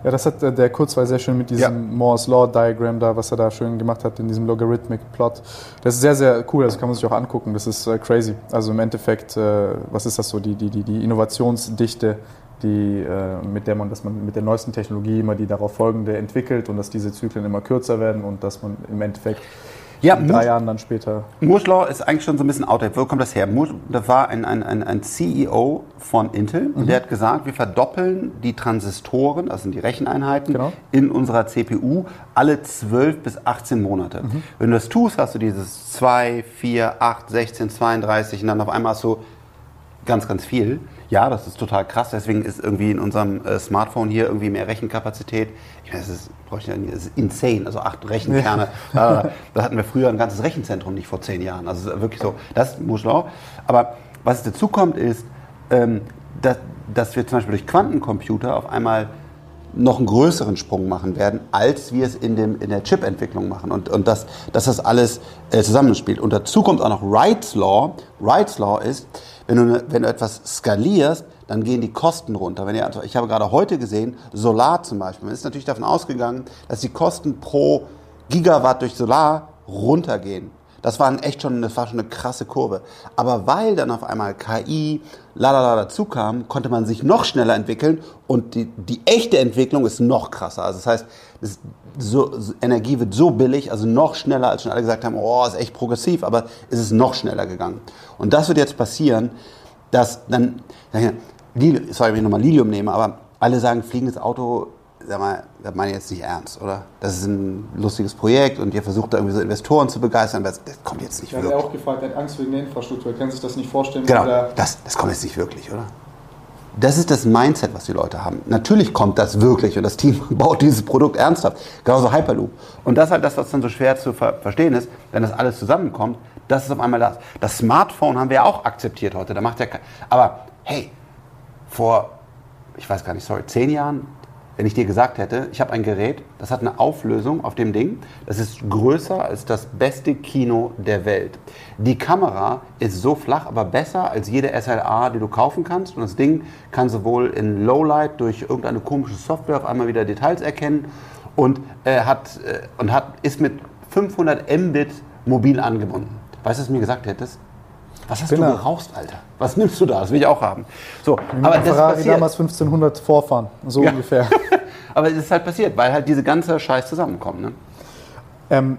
Ja, das hat äh, der Kurzweil sehr schön mit diesem ja. Moore's Law Diagram da, was er da schön gemacht hat in diesem Logarithmic Plot. Das ist sehr, sehr cool, das kann man sich auch angucken. Das ist äh, crazy. Also im Endeffekt, äh, was ist das so, die, die, die, die Innovationsdichte, die, mit der man, dass man mit der neuesten Technologie immer die darauf folgende entwickelt und dass diese Zyklen immer kürzer werden und dass man im Endeffekt ja, in drei Jahren dann später. Moore's Law ist eigentlich schon so ein bisschen outdated. Wo kommt das her? Moore, das war ein, ein, ein, ein CEO von Intel mhm. und der hat gesagt, wir verdoppeln die Transistoren, das sind die Recheneinheiten, genau. in unserer CPU alle 12 bis 18 Monate. Mhm. Wenn du das tust, hast du dieses 2, 4, 8, 16, 32 und dann auf einmal hast du ganz, ganz viel. Ja, das ist total krass. Deswegen ist irgendwie in unserem äh, Smartphone hier irgendwie mehr Rechenkapazität. Ich meine, das ist, das ist insane. Also acht Rechenkerne. Ja. Äh, da hatten wir früher ein ganzes Rechenzentrum nicht vor zehn Jahren. Also wirklich so. Das muss auch. Aber was dazu kommt, ist, ähm, dass, dass wir zum Beispiel durch Quantencomputer auf einmal noch einen größeren Sprung machen werden, als wir es in, dem, in der Chip-Entwicklung machen. Und, und dass, dass das alles äh, zusammenspielt. Und dazu kommt auch noch Wright's Law. Wright's Law ist, wenn du, wenn du etwas skalierst, dann gehen die Kosten runter. Wenn ihr, also ich habe gerade heute gesehen, Solar zum Beispiel, man ist natürlich davon ausgegangen, dass die Kosten pro Gigawatt durch Solar runtergehen. Das war echt schon, das war schon eine krasse Kurve. Aber weil dann auf einmal KI, lalala dazu kam, konnte man sich noch schneller entwickeln und die, die echte Entwicklung ist noch krasser. Also das heißt, das, so, Energie wird so billig, also noch schneller, als schon alle gesagt haben, oh, ist echt progressiv, aber es ist noch schneller gegangen. Und das wird jetzt passieren, dass dann, sorry, wenn ich nochmal Lilium nehme, aber alle sagen, fliegendes Auto sag mal, das meine ich jetzt nicht ernst, oder? Das ist ein lustiges Projekt und ihr versucht da irgendwie so Investoren zu begeistern, das, das kommt jetzt nicht ja, wirklich. Ich habe auch gefragt, er hat Angst wegen der Infrastruktur, er kann sich das nicht vorstellen. Genau, das, das kommt jetzt nicht wirklich, oder? Das ist das Mindset, was die Leute haben. Natürlich kommt das wirklich und das Team *laughs* baut dieses Produkt ernsthaft. Genauso Hyperloop. Und das ist halt das, was dann so schwer zu ver verstehen ist, wenn das alles zusammenkommt, das ist auf einmal das. Das Smartphone haben wir ja auch akzeptiert heute. Da macht ja Aber hey, vor, ich weiß gar nicht, sorry, zehn Jahren wenn ich dir gesagt hätte, ich habe ein Gerät, das hat eine Auflösung auf dem Ding, das ist größer als das beste Kino der Welt. Die Kamera ist so flach, aber besser als jede SLA, die du kaufen kannst. Und das Ding kann sowohl in Lowlight durch irgendeine komische Software auf einmal wieder Details erkennen und, äh, hat, äh, und hat, ist mit 500 Mbit mobil angebunden. Weißt du, was du mir gesagt hättest? Was hast Spinner. du geraucht, Alter? Was nimmst du da? Das will ich auch haben. So, aber das Ferrari passiert. damals 1500 vorfahren, so ja. ungefähr. *laughs* aber es ist halt passiert, weil halt diese ganze Scheiß zusammenkommt. Ne? Ähm,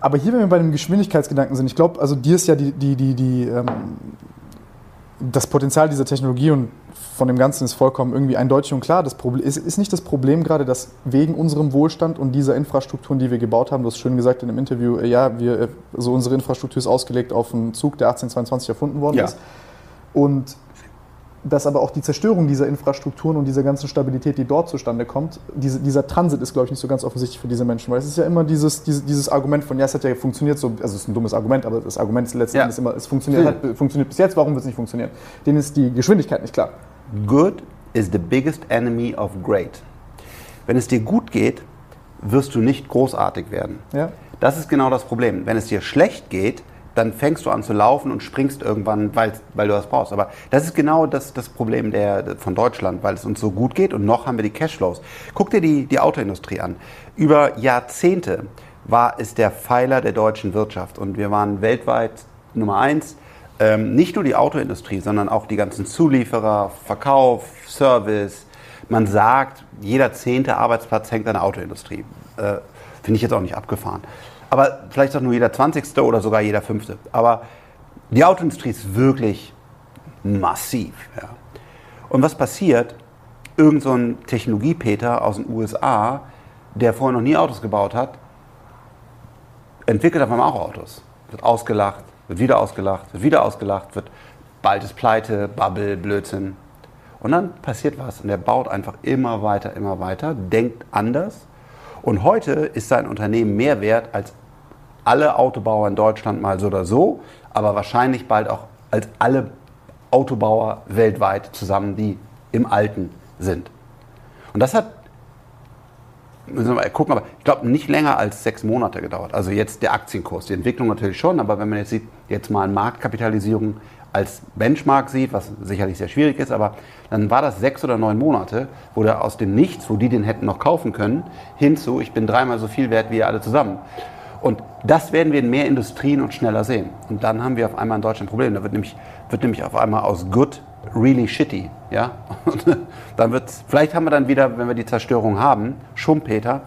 aber hier, wenn wir bei dem Geschwindigkeitsgedanken sind, ich glaube, also dir ist ja die, die, die, die ähm, das Potenzial dieser Technologie und von dem Ganzen ist vollkommen irgendwie eindeutig und klar. Das Problem, ist, ist nicht das Problem gerade, dass wegen unserem Wohlstand und dieser Infrastrukturen, die wir gebaut haben, du hast schön gesagt in einem Interview, äh, ja, wir, äh, so unsere Infrastruktur ist ausgelegt auf einen Zug, der 1822 erfunden worden ja. ist. Und dass aber auch die Zerstörung dieser Infrastrukturen und dieser ganzen Stabilität, die dort zustande kommt, diese, dieser Transit ist, glaube ich, nicht so ganz offensichtlich für diese Menschen, weil es ist ja immer dieses, dieses, dieses Argument von, ja, es hat ja funktioniert so, also es ist ein dummes Argument, aber das Argument ist letzten ja. Immer, es funktioniert, hat, funktioniert bis jetzt, warum wird es nicht funktionieren? Denen ist die Geschwindigkeit nicht klar. Good is the biggest enemy of great. Wenn es dir gut geht, wirst du nicht großartig werden. Ja. Das ist genau das Problem. Wenn es dir schlecht geht, dann fängst du an zu laufen und springst irgendwann, weil, weil du das brauchst. Aber das ist genau das, das Problem der, von Deutschland, weil es uns so gut geht und noch haben wir die Cashflows. Guck dir die, die Autoindustrie an. Über Jahrzehnte war es der Pfeiler der deutschen Wirtschaft und wir waren weltweit Nummer eins. Ähm, nicht nur die Autoindustrie, sondern auch die ganzen Zulieferer, Verkauf, Service. Man sagt, jeder zehnte Arbeitsplatz hängt an der Autoindustrie. Äh, Finde ich jetzt auch nicht abgefahren. Aber vielleicht auch nur jeder 20. oder sogar jeder 5. Aber die Autoindustrie ist wirklich massiv. Ja. Und was passiert? Irgend so ein Technologiepeter aus den USA, der vorher noch nie Autos gebaut hat, entwickelt auf einmal auch Autos. Wird ausgelacht, wird wieder ausgelacht, wird wieder ausgelacht, wird bald ist Pleite, Bubble, Blödsinn. Und dann passiert was und er baut einfach immer weiter, immer weiter, denkt anders und heute ist sein Unternehmen mehr wert als alle Autobauer in Deutschland mal so oder so, aber wahrscheinlich bald auch als alle Autobauer weltweit zusammen, die im Alten sind. Und das hat, müssen wir mal gucken, aber ich glaube nicht länger als sechs Monate gedauert. Also jetzt der Aktienkurs, die Entwicklung natürlich schon, aber wenn man jetzt sieht, jetzt mal Marktkapitalisierung als Benchmark sieht, was sicherlich sehr schwierig ist, aber dann war das sechs oder neun Monate, wo der aus dem Nichts, wo die den hätten noch kaufen können, hinzu, ich bin dreimal so viel wert wie ihr alle zusammen. Und das werden wir in mehr Industrien und schneller sehen. Und dann haben wir auf einmal in Deutschland ein Problem. Da wird nämlich, wird nämlich auf einmal aus good really shitty. Ja? Und *laughs* dann wird vielleicht haben wir dann wieder, wenn wir die Zerstörung haben, Schumpeter,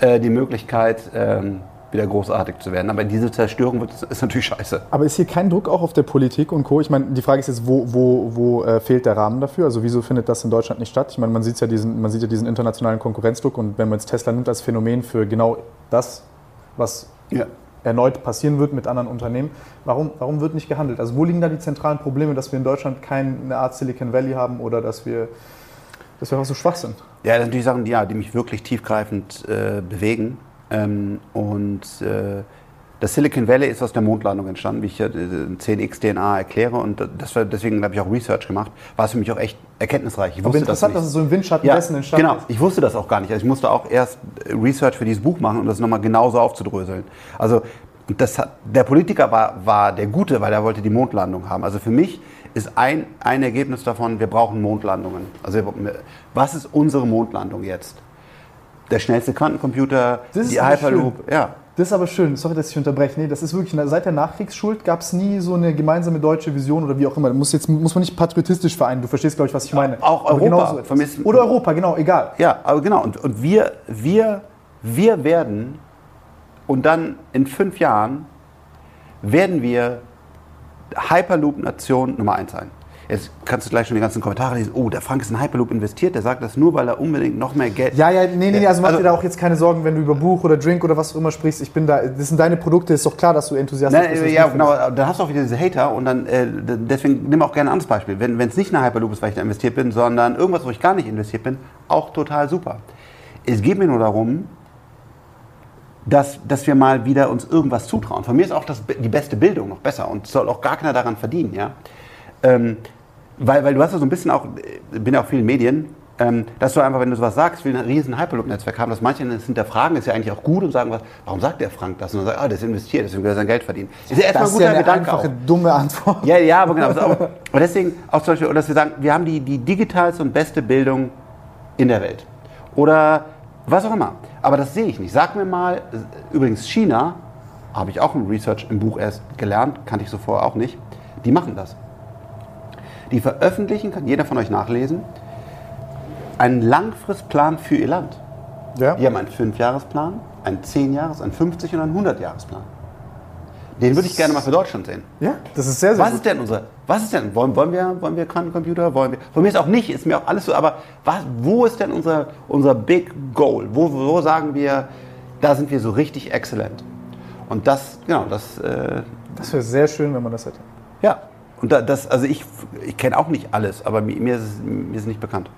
äh, die Möglichkeit, ähm, wieder großartig zu werden. Aber diese Zerstörung wird, ist natürlich scheiße. Aber ist hier kein Druck auch auf der Politik und Co.? Ich meine, die Frage ist jetzt, wo, wo, wo äh, fehlt der Rahmen dafür? Also wieso findet das in Deutschland nicht statt? Ich meine, man sieht ja diesen, man sieht ja diesen internationalen Konkurrenzdruck und wenn man jetzt Tesla nimmt als Phänomen für genau das, was ja. Erneut passieren wird mit anderen Unternehmen, warum, warum wird nicht gehandelt? Also wo liegen da die zentralen Probleme, dass wir in Deutschland keine Art Silicon Valley haben oder dass wir dass wir auch so schwach sind? Ja, das sind natürlich Sachen, die, ja, die mich wirklich tiefgreifend äh, bewegen. Ähm, und äh, das Silicon Valley ist aus der Mondlandung entstanden, wie ich ja 10x DNA erkläre. Und das war, deswegen habe ich auch Research gemacht. War es für mich auch echt erkenntnisreich. Ich Aber interessant, das dass es so im Windschatten ja, dessen entstanden genau. ist. Genau, ich wusste das auch gar nicht. Also ich musste auch erst Research für dieses Buch machen, um das nochmal genauso aufzudröseln. Also das hat, der Politiker war, war der Gute, weil er wollte die Mondlandung haben. Also für mich ist ein, ein Ergebnis davon, wir brauchen Mondlandungen. Also was ist unsere Mondlandung jetzt? der schnellste Quantencomputer, die Hyperloop. Ja. Das ist aber schön, sorry, dass ich unterbreche. Nee, das ist wirklich, seit der Nachkriegsschuld gab es nie so eine gemeinsame deutsche Vision oder wie auch immer. Muss, jetzt, muss man nicht patriotistisch vereinen, du verstehst, glaube ich, was ich meine. Auch Europa. Genau so oder Europa, genau, egal. Ja, aber genau. Und, und wir, wir, wir werden, und dann in fünf Jahren, werden wir Hyperloop-Nation Nummer eins sein. Jetzt kannst du gleich schon die ganzen Kommentare lesen. Oh, der Frank ist in Hyperloop investiert. Der sagt das nur, weil er unbedingt noch mehr Geld. Ja, ja, nee, nee, also mach also, dir da auch jetzt keine Sorgen, wenn du über Buch oder Drink oder was auch immer sprichst. Ich bin da. Das sind deine Produkte. Ist doch klar, dass du enthusiastisch bist. Ja, genau. Dann hast du auch wieder diese Hater und dann äh, deswegen nimm auch gerne ein anderes Beispiel. Wenn es nicht eine Hyperloop ist, weil ich da investiert bin, sondern irgendwas, wo ich gar nicht investiert bin, auch total super. Es geht mir nur darum, dass, dass wir mal wieder uns irgendwas zutrauen. Von mir ist auch das, die beste Bildung noch besser und soll auch gar keiner daran verdienen, ja. Ähm, weil, weil du hast ja so ein bisschen auch, ich bin ja auch vielen Medien, ähm, dass du einfach, wenn du sowas sagst, will ein riesen Hyperloop-Netzwerk haben, dass manche das hinterfragen, ist ja eigentlich auch gut und sagen, was, warum sagt der Frank das? Und dann sagt, ah, das investiert, deswegen will er sein Geld verdienen. Ist ja erstmal ein guter ja eine Gedanke. Einfache, auch. dumme Antwort. Ja, ja, aber genau. Aber deswegen auch zum Beispiel, dass wir sagen, wir haben die, die digitalste und beste Bildung in der Welt. Oder was auch immer. Aber das sehe ich nicht. Sag mir mal, übrigens China, habe ich auch im Research im Buch erst gelernt, kannte ich so vorher auch nicht, die machen das. Die veröffentlichen, kann jeder von euch nachlesen, einen Langfristplan für ihr Land. Ja. Die haben einen 5-Jahres-Plan, einen 10-Jahres-, einen 50- und einen 100-Jahres-Plan. Den würde ich gerne mal für Deutschland sehen. Ja, das ist sehr, sehr Was gut. ist denn unser, was ist denn, wollen, wollen wir, wollen wir Quantencomputer, wollen wir, von mir ist auch nicht, ist mir auch alles so, aber was, wo ist denn unser, unser Big Goal? Wo, wo sagen wir, da sind wir so richtig exzellent? Und das, genau, das... Äh, das wäre sehr schön, wenn man das hätte. Ja, und das, also ich, ich kenne auch nicht alles, aber mir, ist es, mir ist es nicht bekannt.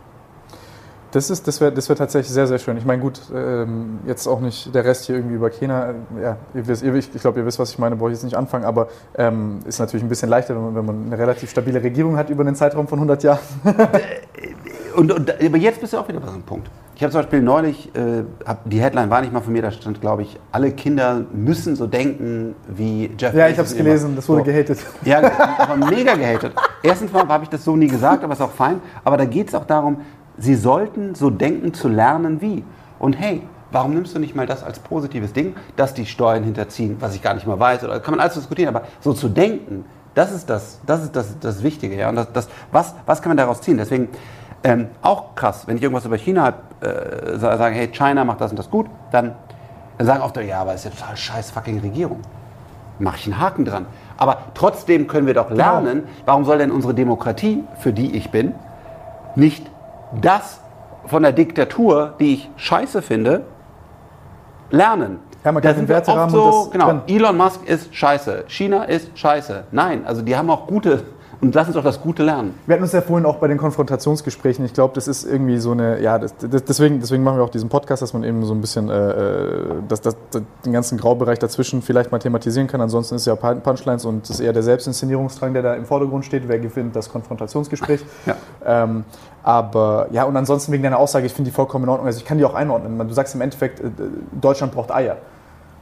Das, ist, das wäre das wär tatsächlich sehr, sehr schön. Ich meine, gut, ähm, jetzt auch nicht der Rest hier irgendwie über China. Ja, ihr wisst, ihr, ich glaube, ihr wisst, was ich meine, brauche ich jetzt nicht anfangen, aber ähm, ist natürlich ein bisschen leichter, wenn man, wenn man eine relativ stabile Regierung hat über einen Zeitraum von 100 Jahren. *laughs* und, und, aber jetzt bist du auch wieder bei so einem Punkt. Ich habe zum Beispiel neulich, äh, hab, die Headline war nicht mal von mir, da stand, glaube ich, alle Kinder müssen so denken wie Jeff Ja, ich habe es gelesen, das wurde so. gehatet. Ja, aber mega gehatet. Erstens mal habe ich das so nie gesagt, aber ist auch fein. Aber da geht es auch darum, sie sollten so denken zu lernen wie. Und hey, warum nimmst du nicht mal das als positives Ding, dass die Steuern hinterziehen, was ich gar nicht mal weiß, oder kann man alles diskutieren, aber so zu denken, das ist das, das, ist das, das Wichtige. Ja? Und das, das, was, was kann man daraus ziehen? Deswegen ähm, auch krass, wenn ich irgendwas über China äh, sage, hey, China macht das und das gut, dann, dann sagen oft, ja, aber es ist ja total scheiß fucking Regierung. Mache ich einen Haken dran. Aber trotzdem können wir doch genau. lernen, genau. warum soll denn unsere Demokratie, für die ich bin, nicht das von der Diktatur, die ich scheiße finde, lernen. Ja, man kann den Werterahmen so, genau, Elon Musk ist scheiße, China ist scheiße. Nein, also die haben auch gute und lass uns doch das Gute lernen. Wir hatten uns ja vorhin auch bei den Konfrontationsgesprächen, ich glaube, das ist irgendwie so eine, ja, das, das, deswegen, deswegen machen wir auch diesen Podcast, dass man eben so ein bisschen äh, äh dass, dass, den ganzen Graubereich dazwischen vielleicht mal thematisieren kann. Ansonsten ist ja Punchlines und es ist eher der Selbstinszenierungsdrang, der da im Vordergrund steht. Wer gewinnt das Konfrontationsgespräch? Ja. Ähm, aber ja, und ansonsten wegen deiner Aussage, ich finde die vollkommen in Ordnung. Also ich kann die auch einordnen. Du sagst im Endeffekt, äh, Deutschland braucht Eier.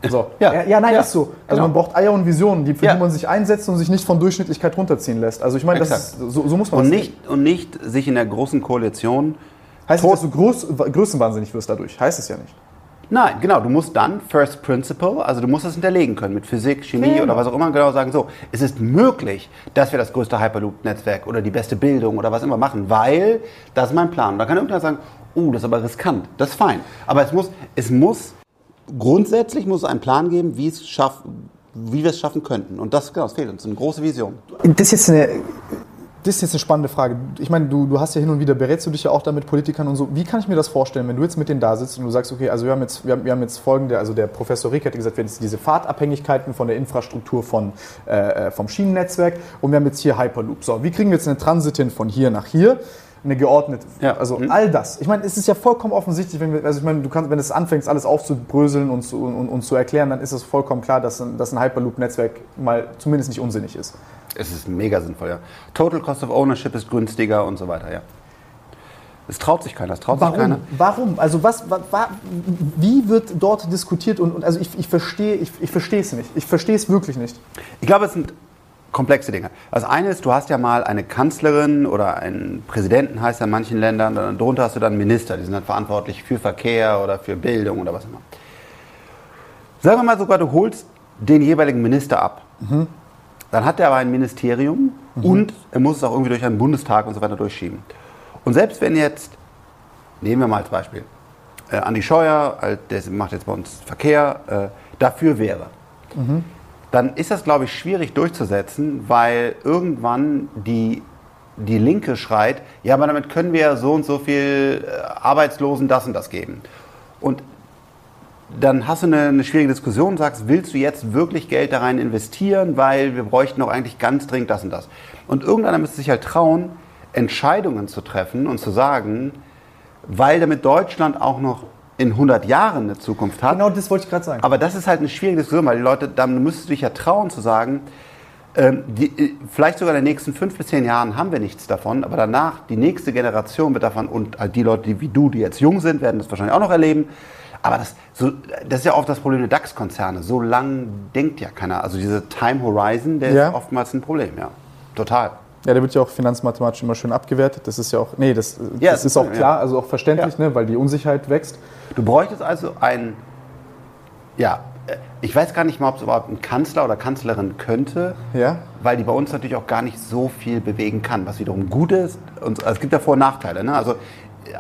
So. *laughs* Ja. ja, nein, ja. ist so. Also genau. man braucht Eier und Visionen, die, für ja. die man sich einsetzt und sich nicht von Durchschnittlichkeit runterziehen lässt. Also ich meine, so, so, muss man und nicht, sehen. Und nicht sich in der großen Koalition... Heißt nicht, dass du groß, größenwahnsinnig wirst dadurch. Heißt es ja nicht. Nein, genau. Du musst dann First Principle, also du musst das hinterlegen können mit Physik, Chemie genau. oder was auch immer, genau sagen, so, es ist möglich, dass wir das größte Hyperloop-Netzwerk oder die beste Bildung oder was immer machen, weil das ist mein Plan. Und da kann irgendjemand sagen, oh, das ist aber riskant. Das ist fein. Aber es muss, es muss grundsätzlich muss es einen Plan geben, wie, es schaff, wie wir es schaffen könnten. Und das, genau, das fehlt uns, eine große Vision. Das ist jetzt eine, das ist jetzt eine spannende Frage. Ich meine, du, du hast ja hin und wieder, berätst du dich ja auch da mit Politikern und so. Wie kann ich mir das vorstellen, wenn du jetzt mit denen da sitzt und du sagst, okay, also wir haben jetzt, wir haben, wir haben jetzt folgende, also der Professor Rick hat gesagt, wir haben jetzt diese Fahrtabhängigkeiten von der Infrastruktur von, äh, äh, vom Schienennetzwerk und wir haben jetzt hier Hyperloop. So, wie kriegen wir jetzt eine Transit hin von hier nach hier? Eine geordnete. Ja. Also mhm. all das. Ich meine, es ist ja vollkommen offensichtlich, wenn wir, also ich meine, du kannst, wenn es anfängst, alles aufzubröseln und zu, und, und zu erklären, dann ist es vollkommen klar, dass ein, dass ein Hyperloop-Netzwerk mal zumindest nicht unsinnig ist. Es ist mega sinnvoll, ja. Total Cost of Ownership ist günstiger und so weiter, ja. Es traut sich keiner, es traut Warum? sich keiner. Warum? Also was, was, wie wird dort diskutiert? Und, und also ich, ich verstehe ich, ich verstehe es nicht. Ich verstehe es wirklich nicht. Ich glaube, es sind komplexe Dinge. Das eine ist, du hast ja mal eine Kanzlerin oder einen Präsidenten, heißt ja in manchen Ländern, und darunter hast du dann Minister, die sind dann verantwortlich für Verkehr oder für Bildung oder was immer. Sagen wir mal sogar, du holst den jeweiligen Minister ab. Mhm. Dann hat er aber ein Ministerium mhm. und er muss es auch irgendwie durch einen Bundestag und so weiter durchschieben. Und selbst wenn jetzt, nehmen wir mal als Beispiel, äh, Andi Scheuer, der macht jetzt bei uns Verkehr, äh, dafür wäre. Mhm dann ist das, glaube ich, schwierig durchzusetzen, weil irgendwann die, die Linke schreit, ja, aber damit können wir so und so viel äh, Arbeitslosen das und das geben. Und dann hast du eine, eine, schwierige Diskussion und sagst, willst du jetzt wirklich Geld da rein investieren, weil wir bräuchten doch eigentlich ganz dringend das und das. Und irgendeiner müsste sich halt trauen, Entscheidungen zu treffen und zu sagen, weil damit Deutschland auch noch in 100 Jahren eine Zukunft hat. Genau das wollte ich gerade sagen. Aber das ist halt eine schwierige Diskussion, weil die Leute, dann müsstest du dich ja trauen zu sagen, ähm, die, äh, vielleicht sogar in den nächsten fünf bis zehn Jahren haben wir nichts davon, aber danach, die nächste Generation wird davon, und die Leute, die wie du, die jetzt jung sind, werden das wahrscheinlich auch noch erleben. Aber das, so, das ist ja oft das Problem der DAX-Konzerne. So lang denkt ja keiner. Also diese Time Horizon, der ja. ist oftmals ein Problem, ja. Total. Ja, der wird ja auch finanzmathematisch immer schön abgewertet. Das ist ja auch, nee, das, ja, das ist auch klar, ja. also auch verständlich, ne, weil die Unsicherheit wächst. Du bräuchtest also einen, ja, ich weiß gar nicht mal, ob es überhaupt ein Kanzler oder Kanzlerin könnte, ja. weil die bei uns natürlich auch gar nicht so viel bewegen kann, was wiederum gut ist. Und, also es gibt ja Vor- und Nachteile. Ne? Also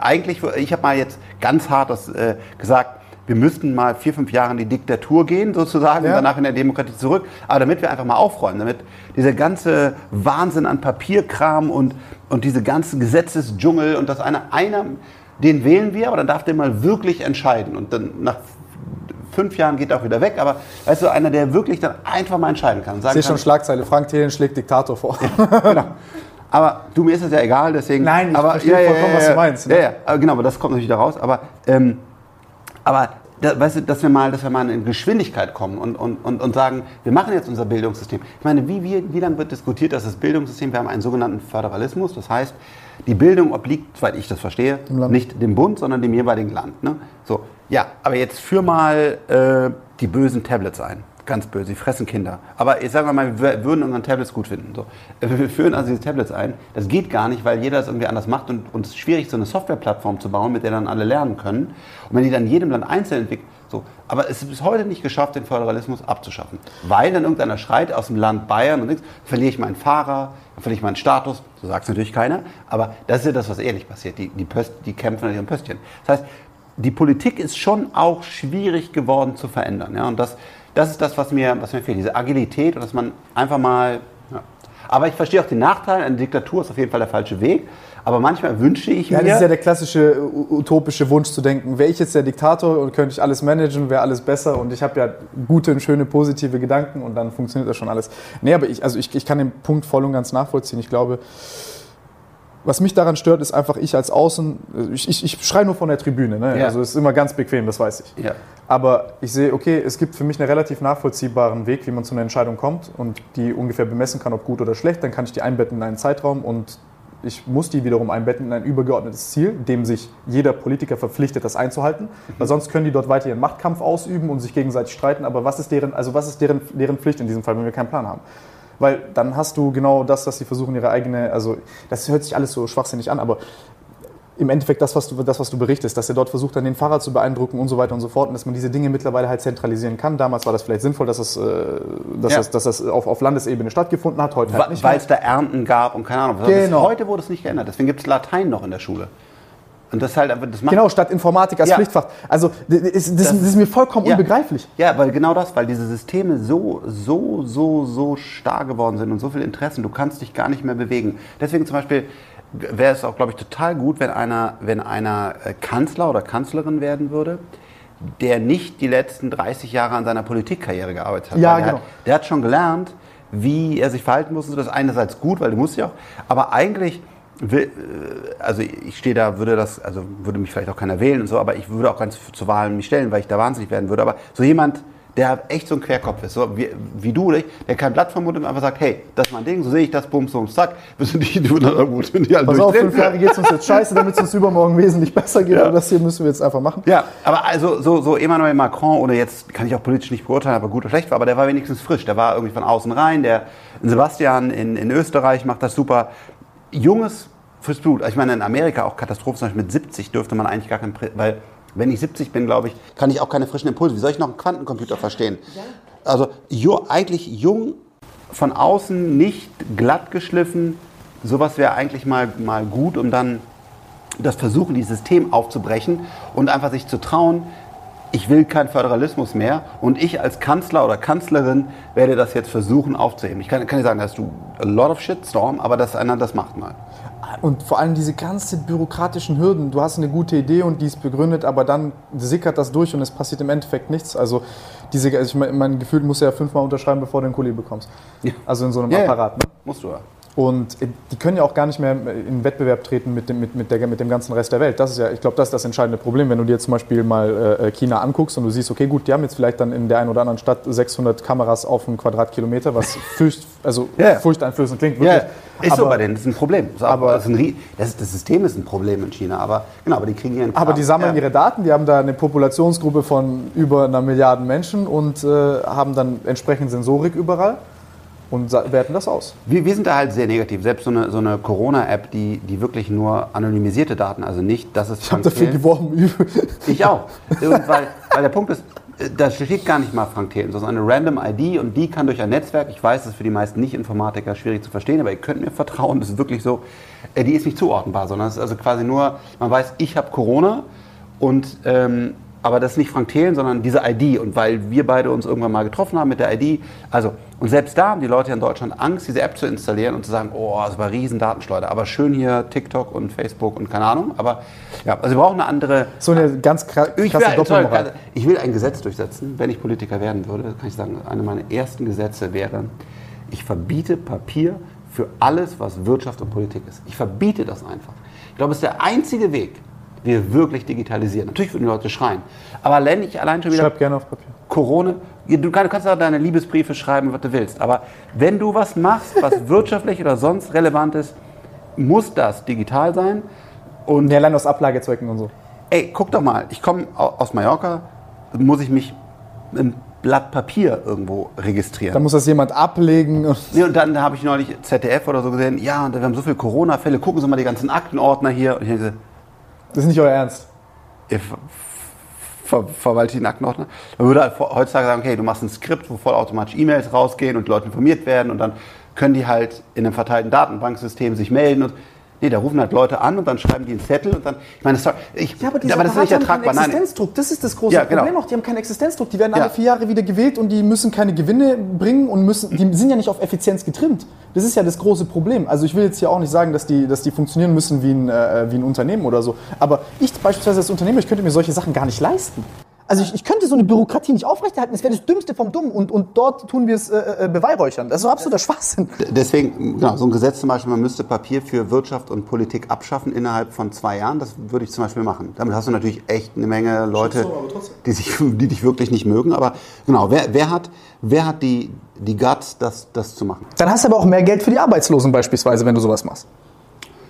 eigentlich, ich habe mal jetzt ganz hart das äh, gesagt, wir müssten mal vier, fünf Jahre in die Diktatur gehen, sozusagen, ja. und danach in der Demokratie zurück. Aber damit wir einfach mal aufräumen, damit dieser ganze Wahnsinn an Papierkram und, und diese ganzen Gesetzesdschungel und das einer, einer, den wählen wir, aber dann darf der mal wirklich entscheiden. Und dann nach fünf Jahren geht er auch wieder weg. Aber weißt du, einer, der wirklich dann einfach mal entscheiden kann. ich sehe schon Schlagzeile, Frank Thelen schlägt Diktator vor. Ja, genau. Aber du, mir ist das ja egal, deswegen. Nein, ich aber, verstehe ja, vollkommen, ja, was du meinst. Ne? Ja, ja, genau, aber das kommt natürlich da raus. Aber ähm, aber da, weißt du, dass wir mal, dass wir mal in Geschwindigkeit kommen und, und, und, und sagen, wir machen jetzt unser Bildungssystem. Ich meine, wie, wie, wie lange wird diskutiert, dass das Bildungssystem, wir haben einen sogenannten Föderalismus, das heißt, Die Bildung obliegt, soweit ich das verstehe, nicht dem Bund, sondern dem jeweiligen Land. Ne? So, ja, aber jetzt führ mal äh, die bösen Tablets ein. Ganz böse, sie fressen Kinder. Aber ich sage mal, wir würden unseren Tablets gut finden. So. Wir führen also diese Tablets ein. Das geht gar nicht, weil jeder es irgendwie anders macht und, und es ist schwierig, so eine Softwareplattform zu bauen, mit der dann alle lernen können. Und wenn die dann jedem Land einzeln entwickeln, so. Aber es ist bis heute nicht geschafft, den Föderalismus abzuschaffen. Weil dann irgendeiner schreit aus dem Land Bayern und denkt, verliere ich meinen Fahrer, verliere ich meinen Status. So sagt es natürlich keiner. Aber das ist ja das, was ehrlich passiert. Die, die, Pöst, die kämpfen an ihrem Pöstchen. Das heißt, die Politik ist schon auch schwierig geworden zu verändern. Ja? Und das, das ist das, was mir, was mir fehlt, diese Agilität und dass man einfach mal. Ja. Aber ich verstehe auch den Nachteil, eine Diktatur ist auf jeden Fall der falsche Weg. Aber manchmal wünsche ich ja, mir. Das ist ja der klassische utopische Wunsch zu denken, wäre ich jetzt der Diktator und könnte ich alles managen, wäre alles besser und ich habe ja gute und schöne positive Gedanken und dann funktioniert das schon alles. Nee, aber ich, also ich, ich kann den Punkt voll und ganz nachvollziehen. Ich glaube, was mich daran stört, ist einfach ich als Außen, ich, ich, ich schreie nur von der Tribüne, ne? ja. also es ist immer ganz bequem, das weiß ich. Ja. Aber ich sehe, okay, es gibt für mich einen relativ nachvollziehbaren Weg, wie man zu einer Entscheidung kommt und die ungefähr bemessen kann, ob gut oder schlecht, dann kann ich die einbetten in einen Zeitraum und ich muss die wiederum einbetten in ein übergeordnetes Ziel, dem sich jeder Politiker verpflichtet, das einzuhalten. Mhm. Weil sonst können die dort weiter ihren Machtkampf ausüben und sich gegenseitig streiten. Aber was ist deren, also was ist deren, deren Pflicht in diesem Fall, wenn wir keinen Plan haben? Weil dann hast du genau das, dass sie versuchen, ihre eigene, also das hört sich alles so schwachsinnig an, aber im Endeffekt das, was du, das, was du berichtest, dass er dort versucht, dann den Fahrer zu beeindrucken und so weiter und so fort und dass man diese Dinge mittlerweile halt zentralisieren kann. Damals war das vielleicht sinnvoll, dass das, äh, dass ja. das, dass das auf, auf Landesebene stattgefunden hat, heute halt nicht Weil es da Ernten gab und keine Ahnung. Genau. Heute wurde es nicht geändert. Deswegen gibt es Latein noch in der Schule. Und das halt, das macht genau, statt Informatik als ja. Pflichtfach. Also das, das, das, ist mir vollkommen ja. unbegreiflich. Ja, weil genau das, weil diese Systeme so, so, so, so starr geworden sind und so viele Interessen, du kannst dich gar nicht mehr bewegen. Deswegen zum Beispiel wäre es auch, glaube ich, total gut, wenn einer, wenn einer äh, Kanzler oder Kanzlerin werden würde, der nicht die letzten 30 Jahre an seiner Politikkarriere gearbeitet hat. Ja, der, genau. hat der hat schon gelernt, wie er sich verhalten muss. Das ist einerseits gut, weil du musst ja auch, aber eigentlich äh, also ich stehe da, würde das, also würde mich vielleicht auch keiner wählen und so, aber ich würde auch ganz zur Wahl mich stellen, weil ich da wahnsinnig werden würde. Aber so jemand, der echt so ein Querkopf ist, so wie, wie du, der kein Blatt vom Mund und einfach sagt, hey, das ist mein Ding, so sehe ich das, bums, bums, zack, wir sind die, du dann irgendwo sind die alle Pass auf, fünf Jahre geht es uns jetzt scheiße, damit es uns übermorgen wesentlich besser geht, ja. aber das hier müssen wir jetzt einfach machen. Ja, aber also so, so Emmanuel Macron, oder jetzt kann ich auch politisch nicht beurteilen, aber gut oder schlecht war, aber der war wenigstens frisch, der war irgendwie von außen rein, der Sebastian in, in Österreich macht das super. Junges fürs Blut. Ich meine, in Amerika auch Katastrophen, zum Beispiel mit 70 dürfte man eigentlich gar kein, weil wenn ich 70 bin, glaube ich, kann ich auch keine frischen Impulse. Wie soll ich noch einen Quantencomputer verstehen? Ja. Also jo, eigentlich jung, von außen nicht glatt geschliffen. Sowas wäre eigentlich mal, mal gut, um dann das Versuchen, dieses System aufzubrechen und einfach sich zu trauen, ich will keinen Föderalismus mehr und ich als Kanzler oder Kanzlerin werde das jetzt versuchen aufzuheben. Ich kann, kann nicht sagen, dass du a lot of shitstorm, aber dass einer das macht mal. Und vor allem diese ganzen bürokratischen Hürden. Du hast eine gute Idee und die ist begründet, aber dann sickert das durch und es passiert im Endeffekt nichts. Also, diese, also ich mein, mein Gefühl musst du ja fünfmal unterschreiben, bevor du einen Kuli bekommst. Ja. Also in so einem ja, Apparat. Ne? Musst du ja. Und äh, die können ja auch gar nicht mehr in Wettbewerb treten mit dem, mit, mit, der, mit dem ganzen Rest der Welt. Das ist ja, ich glaube, das ist das entscheidende Problem. Wenn du dir zum Beispiel mal äh, China anguckst und du siehst, okay, gut, die haben jetzt vielleicht dann in der einen oder anderen Stadt 600 Kameras auf einen Quadratkilometer, was *laughs* fürcht, also yeah. furchteinflößend klingt. Wirklich. Yeah. Ist aber, so bei denen, das ist ein Problem. Das, aber, das, ein, das, das, System ist ein Problem in China, aber genau, aber die kriegen ihren Aber die sammeln ja. ihre Daten, die haben da eine Populationsgruppe von über einer Milliarde Menschen und äh, haben dann entsprechend Sensorik überall und werten das aus. Wir, wir sind da halt sehr negativ. Selbst so eine, so eine Corona-App, die, die wirklich nur anonymisierte Daten, also nicht, dass es. Ich habe dafür geworben. Ich auch. weil, weil der Punkt ist, da steht gar nicht mal Frank Thelen, sondern eine random ID und die kann durch ein Netzwerk, ich weiß, das ist für die meisten Nicht-Informatiker schwierig zu verstehen, aber ihr könnt mir vertrauen, das ist wirklich so, äh, die ist nicht zuordnenbar, sondern es ist also quasi nur, man weiß, ich habe Corona und ähm, aber das ist nicht Frank Thelen, sondern diese ID. Und weil wir beide uns irgendwann mal getroffen haben mit der ID, also, und selbst da haben die Leute in Deutschland Angst, diese App zu installieren und zu sagen, oh, das war riesen Datenschleuder. Aber schön hier TikTok und Facebook und keine Ahnung. Aber ja, also wir brauchen eine andere. So eine ganz krasse ich will, Doppelmoral. Ich will ein Gesetz durchsetzen, wenn ich Politiker werden würde, kann ich sagen, eine meiner ersten Gesetze wäre, ich verbiete Papier für alles, was Wirtschaft und Politik ist. Ich verbiete das einfach. Ich glaube, es ist der einzige Weg, wir wirklich digitalisieren. Natürlich würden die Leute schreien. Aber wenn ich allein schon wieder. Schreib gerne auf Papier. Corona. Du kannst auch deine Liebesbriefe schreiben, was du willst. Aber wenn du was machst, was *laughs* wirtschaftlich oder sonst relevant ist, muss das digital sein. Und ja, allein aus Ablagezwecken und so. Ey, guck doch mal, ich komme aus Mallorca, muss ich mich ein Blatt Papier irgendwo registrieren. Da muss das jemand ablegen. Und, nee, und dann habe ich neulich ZDF oder so gesehen, ja, und wir haben so viele Corona-Fälle, gucken Sie mal die ganzen Aktenordner hier. Und ich denke, das ist nicht euer Ernst. Ver verwaltet den Aktenordner. Man würde halt heutzutage sagen, okay, du machst ein Skript, wo vollautomatisch E-Mails rausgehen und Leute informiert werden und dann können die halt in einem verteilten Datenbanksystem sich melden und Nee, da rufen halt Leute an und dann schreiben die einen Zettel und dann, ich meine, sorry, ich, ja, aber, aber das ist nicht ertragbar. Nein, Existenzdruck, das ist das große ja, genau. Problem auch. Die haben keinen Existenzdruck. Die werden alle ja. vier Jahre wieder gewählt und die müssen keine Gewinne bringen und müssen, die sind ja nicht auf Effizienz getrimmt. Das ist ja das große Problem. Also ich will jetzt hier auch nicht sagen, dass die, dass die funktionieren müssen wie ein, äh, wie ein Unternehmen oder so. Aber ich beispielsweise als Unternehmer, ich könnte mir solche Sachen gar nicht leisten. Also ich, ich, könnte so eine Bürokratie nicht aufrechterhalten. Das wäre das Dümmste vom Dummen. Und, und dort tun wir es äh, äh, beweihräuchern. Das ist so absoluter Schwachsinn. Deswegen, genau, so ein Gesetz zum Beispiel, man müsste Papier für Wirtschaft und Politik abschaffen innerhalb von zwei Jahren. Das würde ich zum Beispiel machen. Damit hast du natürlich echt eine Menge Leute, die, sich, die dich wirklich nicht mögen. Aber genau, wer, wer hat, wer hat die, die Guts, das, das zu machen? Dann hast du aber auch mehr Geld für die Arbeitslosen beispielsweise, wenn du sowas machst.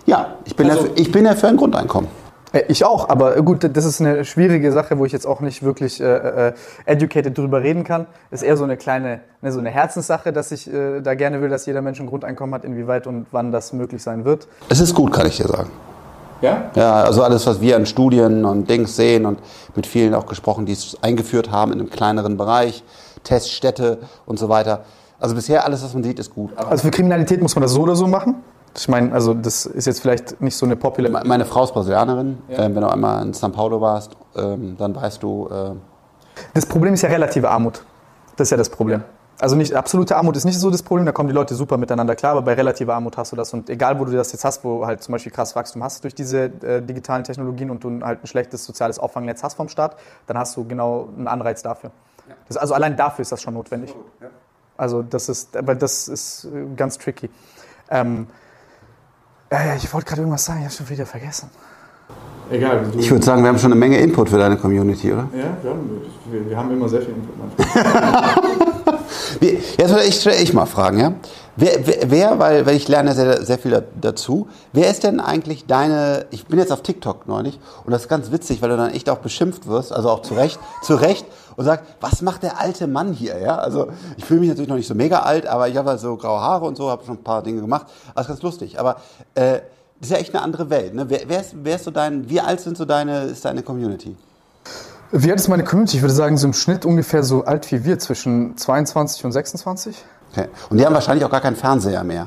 Ja, ich bin, also, ja, für, ich bin ja für ein Grundeinkommen. Äh, ich auch, aber gut, das ist eine schwierige Sache, wo ich jetzt auch nicht wirklich äh, äh, educated drüber reden kann. Das ist eher so eine kleine, ne, so eine Herzenssache, dass ich äh, da gerne will, dass jeder Mensch ein Grundeinkommen hat, inwieweit und wann das möglich sein wird. Es ist gut, kann ich dir sagen. Ja? Ja, also alles, was wir an Studien und Dings sehen und mit vielen auch gesprochen, die es eingeführt haben in einem kleineren Bereich, Teststätte und so weiter. Also bisher alles, was man sieht, ist gut. also für Kriminalität muss man das so oder so machen? Ich meine, also das ist jetzt vielleicht nicht so eine popular. Meine Frau ist Brasilianerin. Ja. Ähm, wenn du einmal in São Paulo warst, ähm, dann weißt du. Äh das Problem ist ja relative Armut. Das ist ja das Problem. Also nicht absolute Armut ist nicht so das Problem, da kommen die Leute super miteinander klar, aber bei relativer Armut hast du das. Und egal, wo du das jetzt hast, wo halt zum Beispiel krass Wachstum hast durch diese äh, digitalen Technologien und du halt ein schlechtes soziales Auffangnetz hast vom Staat, dann hast du genau einen Anreiz dafür. Ja. Das, also allein dafür ist das schon notwendig. Also das ist, aber das ist äh, ganz tricky. Ähm, ja, ja, ich wollte gerade irgendwas sagen, ich habe schon wieder vergessen. Egal. Ich würde sagen, wir haben schon eine Menge Input für deine Community, oder? Ja, wir haben, wir, wir haben immer sehr viel Input manchmal. *laughs* Jetzt würde ich, ich mal fragen, ja? Wer, wer, wer, weil, weil ich lerne sehr, sehr viel dazu, wer ist denn eigentlich deine, ich bin jetzt auf TikTok neulich und das ist ganz witzig, weil du dann echt auch beschimpft wirst, also auch zu Recht, zu Recht und sagst, was macht der alte Mann hier, ja? Also ich fühle mich natürlich noch nicht so mega alt, aber ich habe halt so graue Haare und so, habe schon ein paar Dinge gemacht, also ganz lustig, aber äh, das ist ja echt eine andere Welt, ne? Wer, wer, ist, wer ist so dein, wie alt sind so deine, ist deine Community? Wie alt ist meine Community? Ich würde sagen, so im Schnitt ungefähr so alt wie wir, zwischen 22 und 26. Okay. Und die haben wahrscheinlich auch gar keinen Fernseher mehr.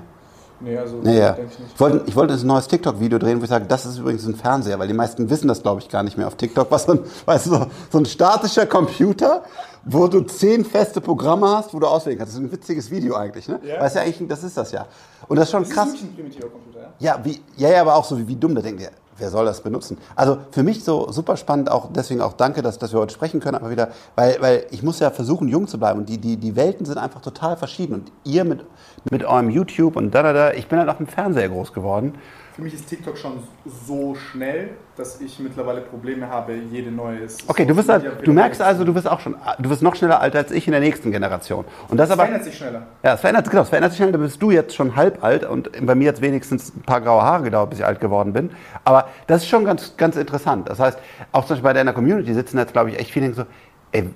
Nee, also nee, ja. denke ich nicht. Ich wollte, ich wollte ein neues TikTok-Video drehen, wo ich sage, das ist übrigens ein Fernseher, weil die meisten wissen das, glaube ich, gar nicht mehr auf TikTok. Was so ein, weißt du, so, so ein statischer Computer, wo du zehn feste Programme hast, wo du auswählen kannst. Das ist ein witziges Video eigentlich, ne? Ja. Weißt ja eigentlich, das ist das ja. Und das ist schon das krass. Ist ein primitiver Computer, ja? Ja, wie, ja, ja, aber auch so wie, wie dumm, da denkt ihr, wer soll das benutzen? Also für mich so super spannend, auch deswegen auch danke, dass, dass wir heute sprechen können, aber wieder, weil, weil ich muss ja versuchen, jung zu bleiben und die, die, die Welten sind einfach total verschieden und ihr mit, mit eurem YouTube und da, da, da, ich bin halt auf dem Fernseher groß geworden für mich ist TikTok schon so schnell, dass ich mittlerweile Probleme habe, jede neue ist. Okay, du, wirst halt, du merkst also, du wirst auch schon, du wirst noch schneller alt als ich in der nächsten Generation. Und das, das aber, verändert sich schneller. Ja, es verändert, genau, es verändert sich schneller. Da bist du jetzt schon halb alt und bei mir hat wenigstens ein paar graue Haare gedauert, bis ich alt geworden bin. Aber das ist schon ganz, ganz interessant. Das heißt, auch zum Beispiel bei deiner Community sitzen jetzt, glaube ich, echt viele so, ey,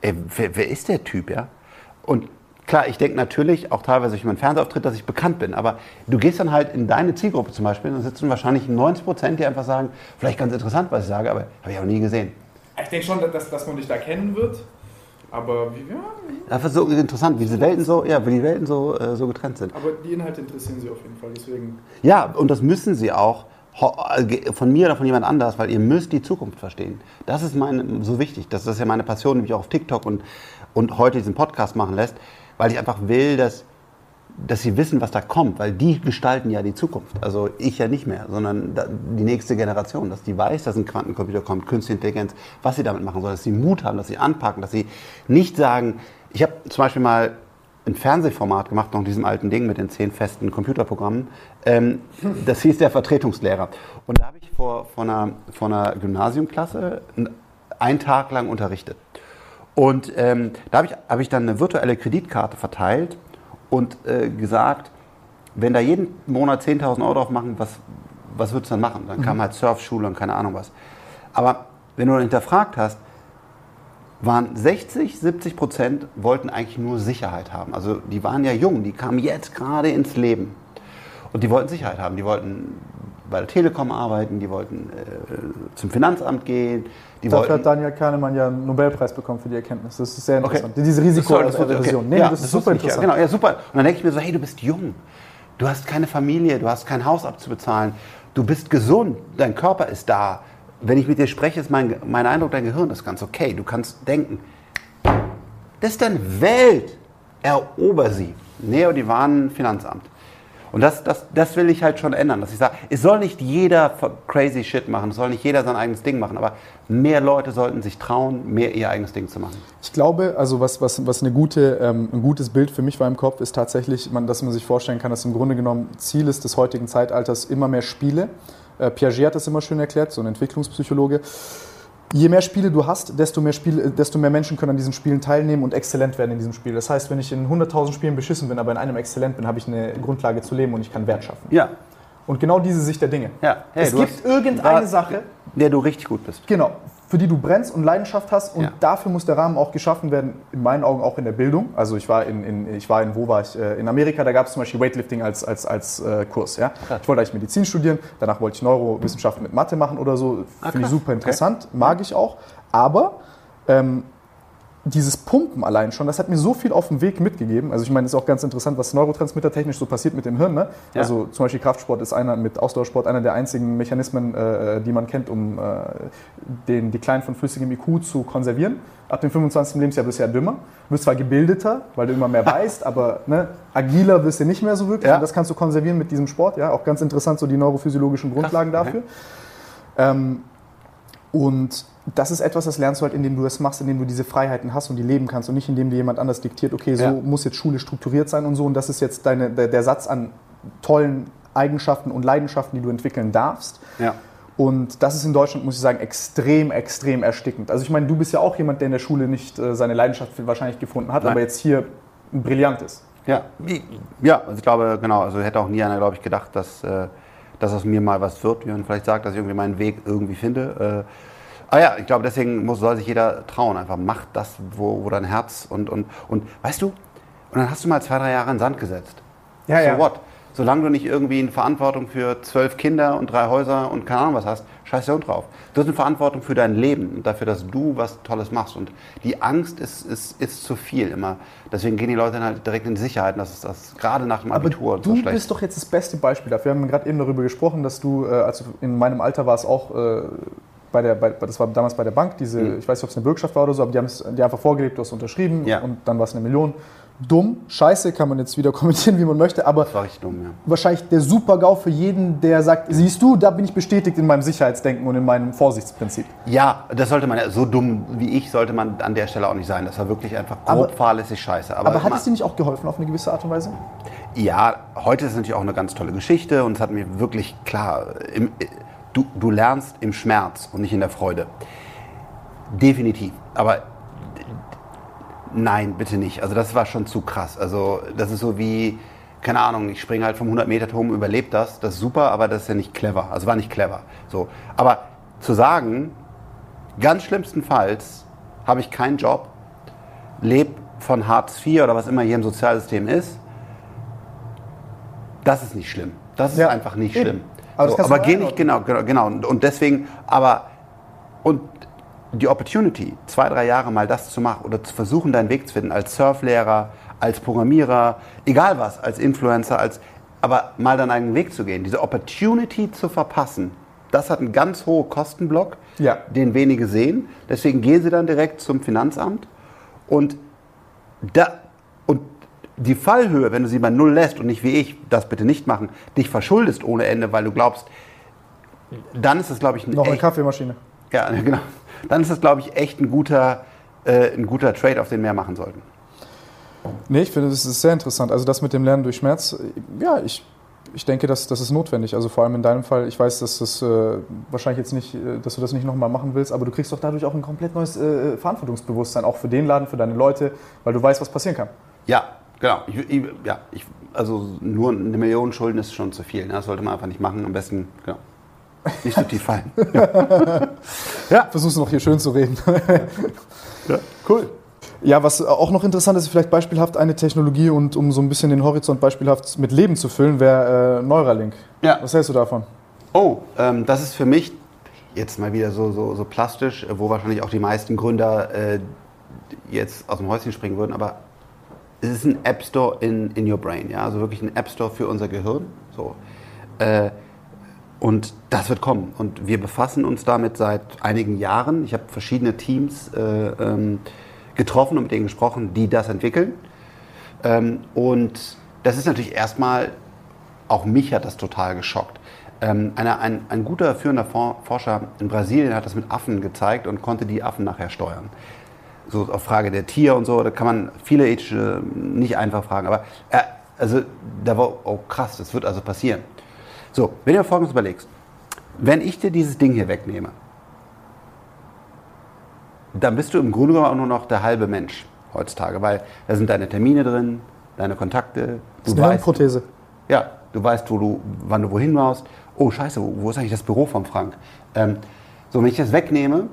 ey wer, wer ist der Typ, ja? Und Klar, ich denke natürlich auch teilweise durch meinen Fernsehauftritt, dass ich bekannt bin. Aber du gehst dann halt in deine Zielgruppe zum Beispiel, dann sitzen wahrscheinlich 90 Prozent, die einfach sagen, vielleicht ganz interessant, was ich sage, aber habe ich auch nie gesehen. Ich denke schon, dass, dass man dich da kennen wird. Aber wie, ja. Das ist so interessant, wie diese Welten so, ja, wie die Welten so, äh, so getrennt sind. Aber die Inhalte interessieren Sie auf jeden Fall, deswegen. Ja, und das müssen Sie auch äh, von mir oder von jemand anders, weil ihr müsst die Zukunft verstehen. Das ist mein, so wichtig. Das ist ja meine Passion, die mich auch auf TikTok und, und heute diesen Podcast machen lässt weil ich einfach will, dass, dass sie wissen, was da kommt, weil die gestalten ja die Zukunft. Also ich ja nicht mehr, sondern die nächste Generation, dass die weiß, dass ein Quantencomputer kommt, Künstliche Intelligenz, was sie damit machen soll, dass sie Mut haben, dass sie anpacken, dass sie nicht sagen, ich habe zum Beispiel mal ein Fernsehformat gemacht, noch in diesem alten Ding mit den zehn festen Computerprogrammen. Ähm, das hieß der Vertretungslehrer. Und da habe ich vor, vor, einer, vor einer Gymnasiumklasse einen Tag lang unterrichtet. Und ähm, da habe ich, hab ich dann eine virtuelle Kreditkarte verteilt und äh, gesagt, wenn da jeden Monat 10.000 Euro drauf machen, was, was würdest du dann machen? Dann mhm. kam halt Surfschule und keine Ahnung was. Aber wenn du hinterfragt hast, waren 60, 70 Prozent wollten eigentlich nur Sicherheit haben. Also die waren ja jung, die kamen jetzt gerade ins Leben. Und die wollten Sicherheit haben. Die wollten bei der Telekom arbeiten, die wollten äh, zum Finanzamt gehen. Die Dafür wollten, hat Daniel Kahnemann ja einen Nobelpreis bekommen für die Erkenntnis. Das ist sehr interessant. Okay. Diese Risikoaversion. Okay. Nee, ja, das, das ist super interessant. Ja, genau, ja, super. Und dann denke ich mir so, hey, du bist jung. Du hast keine Familie, du hast kein Haus abzubezahlen. Du bist gesund, dein Körper ist da. Wenn ich mit dir spreche, ist mein, mein Eindruck, dein Gehirn ist ganz okay. Du kannst denken. Das ist deine Welt. Erober sie. Neodivan Finanzamt. Und das, das, das will ich halt schon ändern, dass ich sage, es soll nicht jeder crazy Shit machen, es soll nicht jeder sein eigenes Ding machen, aber mehr Leute sollten sich trauen, mehr ihr eigenes Ding zu machen. Ich glaube, also was, was, was eine gute, ähm, ein gutes Bild für mich war im Kopf, ist tatsächlich, man, dass man sich vorstellen kann, dass im Grunde genommen Ziel ist des heutigen Zeitalters immer mehr Spiele. Äh, Piaget hat das immer schön erklärt, so ein Entwicklungspsychologe je mehr Spiele du hast, desto mehr, Spiele, desto mehr Menschen können an diesen Spielen teilnehmen und exzellent werden in diesem Spiel. Das heißt, wenn ich in 100.000 Spielen beschissen bin, aber in einem exzellent bin, habe ich eine Grundlage zu leben und ich kann Wert schaffen. Ja. Und genau diese Sicht der Dinge. Ja. Hey, es gibt irgendeine Sache, der du richtig gut bist. Genau für die du brennst und Leidenschaft hast. Und ja. dafür muss der Rahmen auch geschaffen werden, in meinen Augen auch in der Bildung. Also ich war in, in ich war in, wo war ich? Äh, in Amerika, da gab es zum Beispiel Weightlifting als, als, als äh, Kurs. Ja? Ich wollte eigentlich Medizin studieren, danach wollte ich Neurowissenschaften mit Mathe machen oder so. Ah, Finde ich super interessant, okay. mag ich auch. Aber ähm, dieses Pumpen allein schon, das hat mir so viel auf dem Weg mitgegeben. Also ich meine, es ist auch ganz interessant, was Neurotransmitter technisch so passiert mit dem Hirn. Ne? Ja. Also zum Beispiel Kraftsport ist einer mit Ausdauersport einer der einzigen Mechanismen, äh, die man kennt, um äh, den Decline von flüssigem IQ zu konservieren. Ab dem 25. Lebensjahr bist du ja dümmer. Du bist zwar gebildeter, weil du immer mehr *laughs* weißt, aber ne, agiler wirst du nicht mehr so wirklich. Ja. Und das kannst du konservieren mit diesem Sport. Ja, auch ganz interessant, so die neurophysiologischen Grundlagen Krass. dafür. Ähm, und das ist etwas, das lernst du halt, indem du das machst, indem du diese Freiheiten hast und die leben kannst und nicht indem dir jemand anders diktiert, okay, so ja. muss jetzt Schule strukturiert sein und so und das ist jetzt deine, der, der Satz an tollen Eigenschaften und Leidenschaften, die du entwickeln darfst. Ja. Und das ist in Deutschland, muss ich sagen, extrem, extrem erstickend. Also ich meine, du bist ja auch jemand, der in der Schule nicht äh, seine Leidenschaft wahrscheinlich gefunden hat, Nein. aber jetzt hier brillant ist. Ja, ja also ich glaube, genau, also hätte auch nie einer, glaube ich, gedacht, dass, äh, dass aus mir mal was wird, wie man vielleicht sagt, dass ich irgendwie meinen Weg irgendwie finde. Äh, Ah ja, ich glaube, deswegen muss, soll sich jeder trauen. Einfach mach das, wo, wo dein Herz und, und, und weißt du, und dann hast du mal zwei, drei Jahre in Sand gesetzt. Ja, so ja. what? Solange du nicht irgendwie eine Verantwortung für zwölf Kinder und drei Häuser und keine Ahnung was hast, scheiß dir drauf. Du hast eine Verantwortung für dein Leben und dafür, dass du was Tolles machst. Und die Angst ist, ist, ist zu viel immer. Deswegen gehen die Leute dann halt direkt in Sicherheit. Das ist das gerade nach dem Abitur. Aber du so bist doch jetzt das beste Beispiel dafür. Wir haben gerade eben darüber gesprochen, dass du, äh, als du in meinem Alter warst, auch äh, bei der, bei, das war damals bei der Bank, diese, mhm. ich weiß nicht, ob es eine Bürgschaft war oder so, aber die haben es die einfach vorgelebt, du hast unterschrieben ja. und dann war es eine Million. Dumm, scheiße, kann man jetzt wieder *laughs* kommentieren, wie man möchte, aber dumm, ja. wahrscheinlich der Super-GAU für jeden, der sagt, siehst du, da bin ich bestätigt in meinem Sicherheitsdenken und in meinem Vorsichtsprinzip. Ja, das sollte man, so dumm wie ich, sollte man an der Stelle auch nicht sein. Das war wirklich einfach grob aber, fahrlässig scheiße. Aber, aber hat es dir nicht auch geholfen auf eine gewisse Art und Weise? Ja, heute ist es natürlich auch eine ganz tolle Geschichte und es hat mir wirklich klar, im, du, du lernst im Schmerz und nicht in der Freude. Definitiv. Aber nein, bitte nicht. Also das war schon zu krass. Also das ist so wie, keine Ahnung, ich springe halt vom 100 Meter Turm, überlebe das. Das ist super, aber das ist ja nicht clever. Also war nicht clever. So. Aber zu sagen, ganz schlimmstenfalls habe ich keinen Job, lebe von Hartz IV oder was immer hier im Sozialsystem ist, das ist nicht schlimm. Das ist ja, einfach nicht eben. schlimm. Aber, so, aber geh nicht, genau, genau, genau. Und deswegen, aber, und die Opportunity, zwei, drei Jahre mal das zu machen oder zu versuchen, deinen Weg zu finden, als Surflehrer, als Programmierer, egal was, als Influencer, als, aber mal deinen eigenen Weg zu gehen, diese Opportunity zu verpassen, das hat einen ganz hohen Kostenblock, ja. den wenige sehen. Deswegen gehen sie dann direkt zum Finanzamt und da, die Fallhöhe, wenn du sie bei Null lässt und nicht wie ich, das bitte nicht machen, dich verschuldest ohne Ende, weil du glaubst, dann ist das, glaube ich, ein Noch eine Kaffeemaschine. Ja, *laughs* genau. Dann ist das, glaube ich, echt ein guter, äh, ein guter Trade, auf den wir mehr machen sollten. Nee, ich finde, das ist sehr interessant. Also das mit dem Lernen durch Schmerz, ja, ich, ich denke, das, das ist notwendig. Also vor allem in deinem Fall, ich weiß, dass das äh, wahrscheinlich jetzt nicht, äh, dass du das nicht nochmal machen willst, aber du kriegst doch dadurch auch ein komplett neues äh, Verantwortungsbewusstsein, auch für den Laden, für deine Leute, weil du weißt, was passieren kann. Ja, Genau, ich, ich, ja, ich, also nur eine Million Schulden ist schon zu viel. Ne? Das sollte man einfach nicht machen. Am besten, genau. Nicht so tief fallen. *laughs* ja, ja versuchst du noch hier schön zu reden. *laughs* ja, cool. Ja, was auch noch interessant ist, vielleicht beispielhaft eine Technologie und um so ein bisschen den Horizont beispielhaft mit Leben zu füllen, wäre äh, Neuralink. Ja. Was hältst du davon? Oh, ähm, das ist für mich jetzt mal wieder so, so, so plastisch, wo wahrscheinlich auch die meisten Gründer äh, jetzt aus dem Häuschen springen würden, aber es ist ein App Store in, in your brain, ja, also wirklich ein App Store für unser Gehirn. So. Äh, und das wird kommen. Und wir befassen uns damit seit einigen Jahren. Ich habe verschiedene Teams äh, ähm, getroffen und mit denen gesprochen, die das entwickeln. Ähm, und das ist natürlich erstmal, auch mich hat das total geschockt. Ähm, eine, ein, ein guter führender Forscher in Brasilien hat das mit Affen gezeigt und konnte die Affen nachher steuern so auf Frage der Tier und so, da kann man viele ethische nicht einfach fragen. Aber äh, also da war, oh krass, das wird also passieren. So, wenn du folgendes überlegst, wenn ich dir dieses Ding hier wegnehme, dann bist du im Grunde genommen auch nur noch der halbe Mensch heutzutage, weil da sind deine Termine drin, deine Kontakte. Du das ist eine weißt, Prothese. Ja, du weißt, wo du, wann du wohin warst. Oh Scheiße, wo, wo ist eigentlich das Büro von Frank? Ähm, so, wenn ich das wegnehme,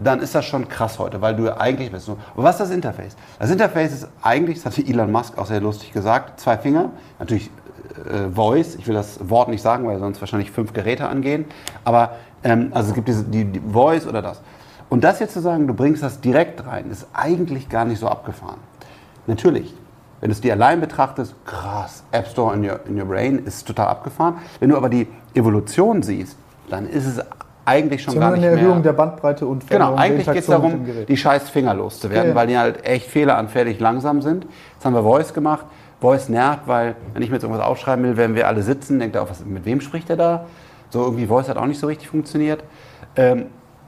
dann ist das schon krass heute, weil du ja eigentlich bist. Aber was ist das Interface? Das Interface ist eigentlich, das hatte Elon Musk auch sehr lustig gesagt, zwei Finger, natürlich äh, Voice, ich will das Wort nicht sagen, weil sonst wahrscheinlich fünf Geräte angehen, aber ähm, also es gibt diese, die, die Voice oder das. Und das jetzt zu sagen, du bringst das direkt rein, ist eigentlich gar nicht so abgefahren. Natürlich, wenn du es dir allein betrachtest, krass, App Store in your, in your Brain ist total abgefahren. Wenn du aber die Evolution siehst, dann ist es eigentlich schon gar nicht mehr. eine Erhöhung der Bandbreite und Genau, eigentlich geht es darum, die scheiß Finger loszuwerden, ja, weil die halt echt fehleranfällig langsam sind. Jetzt haben wir Voice gemacht. Voice nervt, weil wenn ich mir jetzt irgendwas aufschreiben will, wenn wir alle sitzen, denkt er auch, was, mit wem spricht er da? So irgendwie Voice hat auch nicht so richtig funktioniert. Ähm,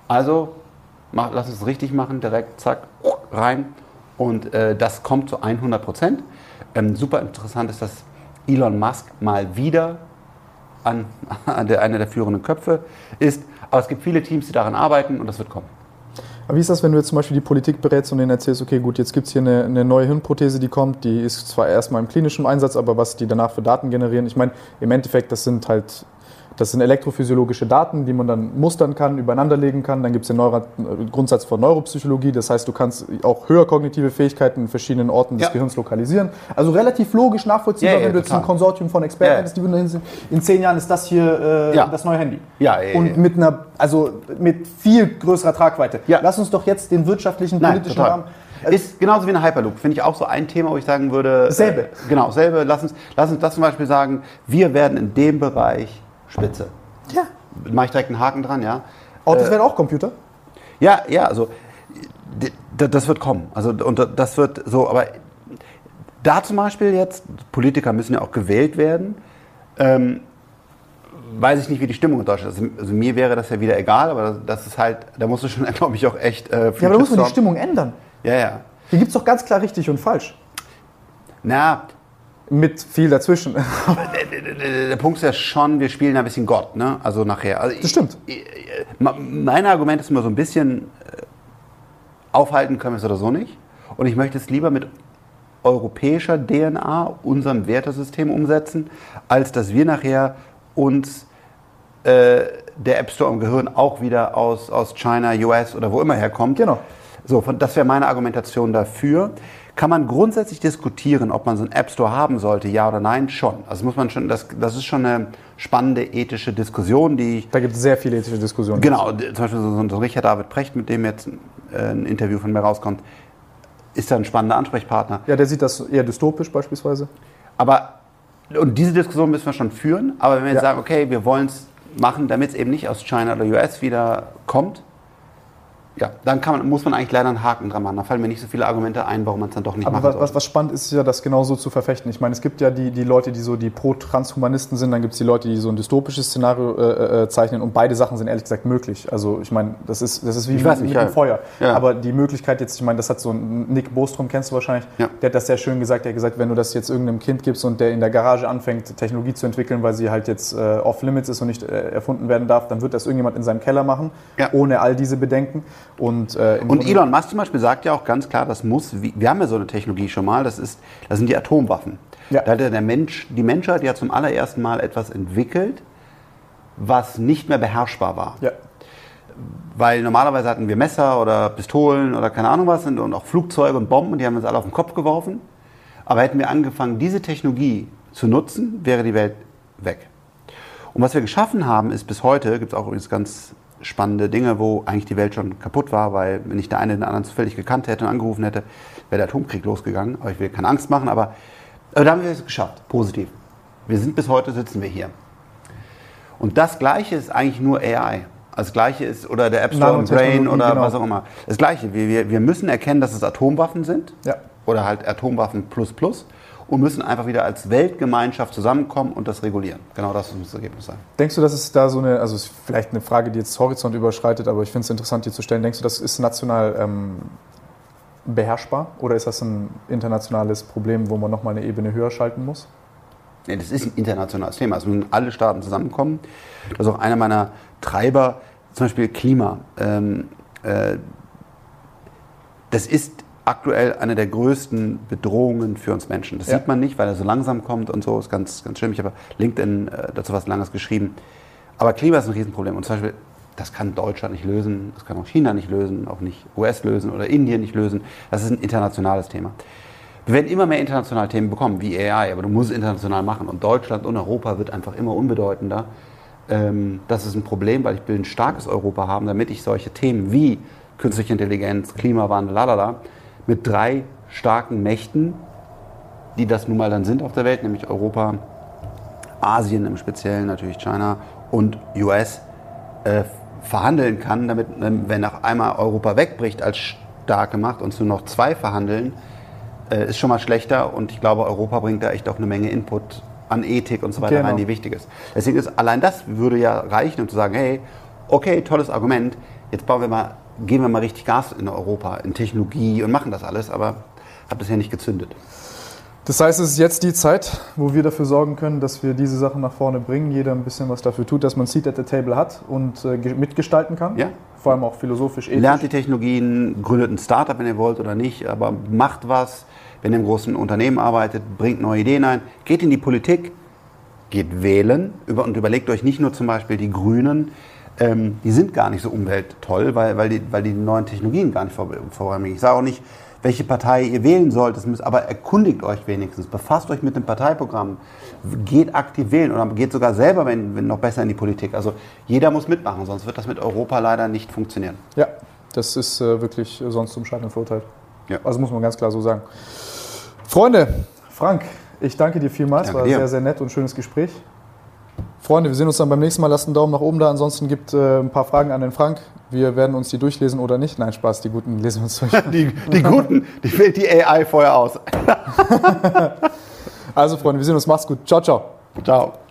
also mach, lass uns es richtig machen, direkt zack rein und äh, das kommt zu 100 Prozent. Ähm, super interessant ist, dass Elon Musk mal wieder an, an *laughs* der, einer der führenden Köpfe ist. Aber es gibt viele Teams, die daran arbeiten und das wird kommen. Aber wie ist das, wenn du jetzt zum Beispiel die Politik berätst und denen erzählst, okay, gut, jetzt gibt es hier eine, eine, neue Hirnprothese, die kommt, die ist zwar erstmal im klinischen Einsatz, aber was die danach für Daten generieren, ich meine, im Endeffekt, das sind halt das sind elektrophysiologische Daten, die man dann mustern kann, übereinanderlegen kann. Dann gibt es den Neuro Grundsatz von Neuropsychologie. Das heißt, du kannst auch höher kognitive Fähigkeiten in verschiedenen Orten des ja. Gehirns lokalisieren. Also relativ logisch nachvollziehbar, ja, ja, wenn du jetzt ein Konsortium von Experten hast, die würden sind. In zehn Jahren ist das hier äh, das neue Handy. Ja, Und mit einer, also mit viel größerer Tragweite. Lass uns doch jetzt den wirtschaftlichen, Nein, politischen total. Rahmen ist genauso wie eine Hyperloop, finde ich auch so ein Thema, wo ich sagen würde. Selbe. Äh, genau, selbe. Lass uns, lass uns das zum Beispiel sagen, wir werden in dem Bereich Spitze. Ja. Mache ich direkt einen Haken dran, ja. Autos äh, werden auch Computer? Ja, ja, also das wird kommen. Also und das wird so, aber da zum Beispiel jetzt, Politiker müssen ja auch gewählt werden. Ähm, weiß ich nicht, wie die Stimmung in Deutschland ist. Also, also, mir wäre das ja wieder egal, aber das ist halt, da musst du schon, *laughs* glaube ich, auch echt. Äh, ja, aber da muss man die Stimmung ändern. Ja, ja. Hier gibt es doch ganz klar richtig und falsch. Na, mit viel dazwischen. *laughs* der, der, Punkt ist ja schon, wir spielen ein bisschen Gott, ne? Also nachher. Also das stimmt. Ich, mein Argument ist immer so ein bisschen, äh, aufhalten können wir es oder so nicht. Und ich möchte es lieber mit europäischer DNA, unserem Wertesystem umsetzen, als dass wir nachher uns äh, der App Store im Gehirn auch wieder aus, aus China, US oder wo immer herkommt. Genau. So, das wäre meine Argumentation dafür. Kann man grundsätzlich diskutieren, ob man so einen App Store haben sollte, ja oder nein? Schon. Also muss man schon, das, das ist schon eine spannende ethische Diskussion, die. Da gibt es sehr viele ethische Diskussionen. Genau, zum Beispiel so, ein Richard David Precht, mit dem jetzt äh, ein Interview von mir rauskommt, ist da ein spannender Ansprechpartner. Ja, der sieht das eher dystopisch beispielsweise. Aber, und diese Diskussion müssen wir schon führen, aber wenn wir jetzt ja. sagen, okay, wir wollen es machen, damit es eben nicht aus China oder US wieder kommt, ja, dann man, muss man eigentlich leider einen Haken dran machen. Da fallen mir nicht so viele Argumente ein, warum man es dann doch nicht Aber machen was, was spannend ist, ist ja, das genauso zu verfechten. Ich meine, es gibt ja die, die Leute, die so die Pro-Transhumanisten sind, dann gibt es die Leute, die so ein dystopisches Szenario äh, äh, zeichnen und beide Sachen sind ehrlich gesagt möglich. Also ich meine, das ist, das ist wie mit, nicht, mit ja. dem Feuer. Ja. Aber die Möglichkeit jetzt, ich meine, das hat so ein Nick Bostrom, kennst du wahrscheinlich, ja. der hat das sehr schön gesagt, der hat gesagt, wenn du das jetzt irgendeinem Kind gibst und der in der Garage anfängt, Technologie zu entwickeln, weil sie halt jetzt äh, off-limits ist und nicht äh, erfunden werden darf, dann wird das irgendjemand in seinem Keller machen, ohne all diese Bedenken. Und äh, und Elon Musk zum Beispiel sagt ja auch ganz klar, das muss, wir haben ja so eine Technologie schon mal, das, ist, das sind die Atomwaffen. Ja. Da hat der Mensch, die Menschheit ja zum allerersten Mal etwas entwickelt, was nicht mehr beherrschbar war. Ja. Weil normalerweise hatten wir Messer oder Pistolen oder keine Ahnung was und auch Flugzeuge und Bomben, die haben uns alle auf den Kopf geworfen. Aber hätten wir angefangen, diese Technologie zu nutzen, wäre die Welt weg. Und was wir geschaffen haben, ist bis heute, gibt es auch übrigens ganz spannende Dinge, wo eigentlich die Welt schon kaputt war, weil wenn ich der eine den anderen zufällig gekannt hätte und angerufen hätte, wäre der Atomkrieg losgegangen. Aber ich will keine Angst machen, aber, aber da haben wir es geschafft, positiv. Wir sind bis heute, sitzen wir hier. Und das Gleiche ist eigentlich nur AI. Das Gleiche ist, oder der App Store und Brain oder genau. was auch immer. Das Gleiche. Wir, wir müssen erkennen, dass es Atomwaffen sind. Ja. Oder halt Atomwaffen plus plus. Und müssen einfach wieder als Weltgemeinschaft zusammenkommen und das regulieren. Genau das muss das Ergebnis sein. Denkst du, dass es da so eine, also ist vielleicht eine Frage, die jetzt Horizont überschreitet, aber ich finde es interessant, die zu stellen. Denkst du, das ist national ähm, beherrschbar? Oder ist das ein internationales Problem, wo man nochmal eine Ebene höher schalten muss? Nee, das ist ein internationales Thema. Es müssen alle Staaten zusammenkommen. Das ist auch einer meiner Treiber, zum Beispiel Klima. Ähm, äh, das ist aktuell eine der größten Bedrohungen für uns Menschen. Das ja. sieht man nicht, weil er so langsam kommt und so. Ist ganz, ganz schlimm. Ich habe LinkedIn äh, dazu was Langes geschrieben. Aber Klima ist ein Riesenproblem. Und zum Beispiel, das kann Deutschland nicht lösen, das kann auch China nicht lösen, auch nicht US lösen oder Indien nicht lösen. Das ist ein internationales Thema. Wir werden immer mehr internationale Themen bekommen, wie AI, aber du musst es international machen. Und Deutschland und Europa wird einfach immer unbedeutender. Ähm, das ist ein Problem, weil ich will ein starkes Europa haben, damit ich solche Themen wie künstliche Intelligenz, Klimawandel, lalala, mit drei starken Mächten, die das nun mal dann sind auf der Welt, nämlich Europa, Asien im Speziellen, natürlich China und US, äh, verhandeln kann, damit, wenn nach einmal Europa wegbricht als starke Macht und nur noch zwei verhandeln, äh, ist schon mal schlechter und ich glaube, Europa bringt da echt auch eine Menge Input an Ethik und so weiter genau. rein, die wichtig ist. Deswegen ist allein das würde ja reichen, um zu sagen, hey, okay, tolles Argument, jetzt bauen wir mal, geben wir mal richtig Gas in Europa, in Technologie und machen das alles, aber hat bisher nicht gezündet. Das heißt, es ist jetzt die Zeit, wo wir dafür sorgen können, dass wir diese Sachen nach vorne bringen, jeder ein bisschen was dafür tut, dass man Seat at the Table hat und äh, mitgestalten kann. Ja. Vor allem auch philosophisch, ethisch. Lernt die Technologien, gründet ein Startup, wenn ihr wollt oder nicht, aber macht was, wenn ihr im großen Unternehmen arbeitet, bringt neue Ideen ein, geht in die Politik, geht wählen und überlegt euch nicht nur zum Beispiel die Grünen, ähm, die sind gar nicht so umwelttoll, weil, weil, die, weil die neuen Technologien gar nicht voranbringen. Ich sage auch nicht, welche Partei ihr wählen sollt, aber erkundigt euch wenigstens, befasst euch mit dem Parteiprogramm, geht aktiv wählen oder geht sogar selber, wenn, wenn noch besser in die Politik. Also jeder muss mitmachen, sonst wird das mit Europa leider nicht funktionieren. Ja, das ist äh, wirklich sonst zum Scheitern verurteilt. Ja. Also muss man ganz klar so sagen. Freunde, Frank, ich danke dir vielmals. Danke War dir. sehr, sehr nett und schönes Gespräch. Freunde, wir sehen uns dann beim nächsten Mal. Lasst einen Daumen nach oben da. Ansonsten gibt äh, ein paar Fragen an den Frank. Wir werden uns die durchlesen oder nicht. Nein, Spaß, die guten lesen wir uns durch. *laughs* die, die guten, die fehlt die AI vorher aus. *laughs* also, Freunde, wir sehen uns. Macht's gut. Ciao, ciao. Ciao.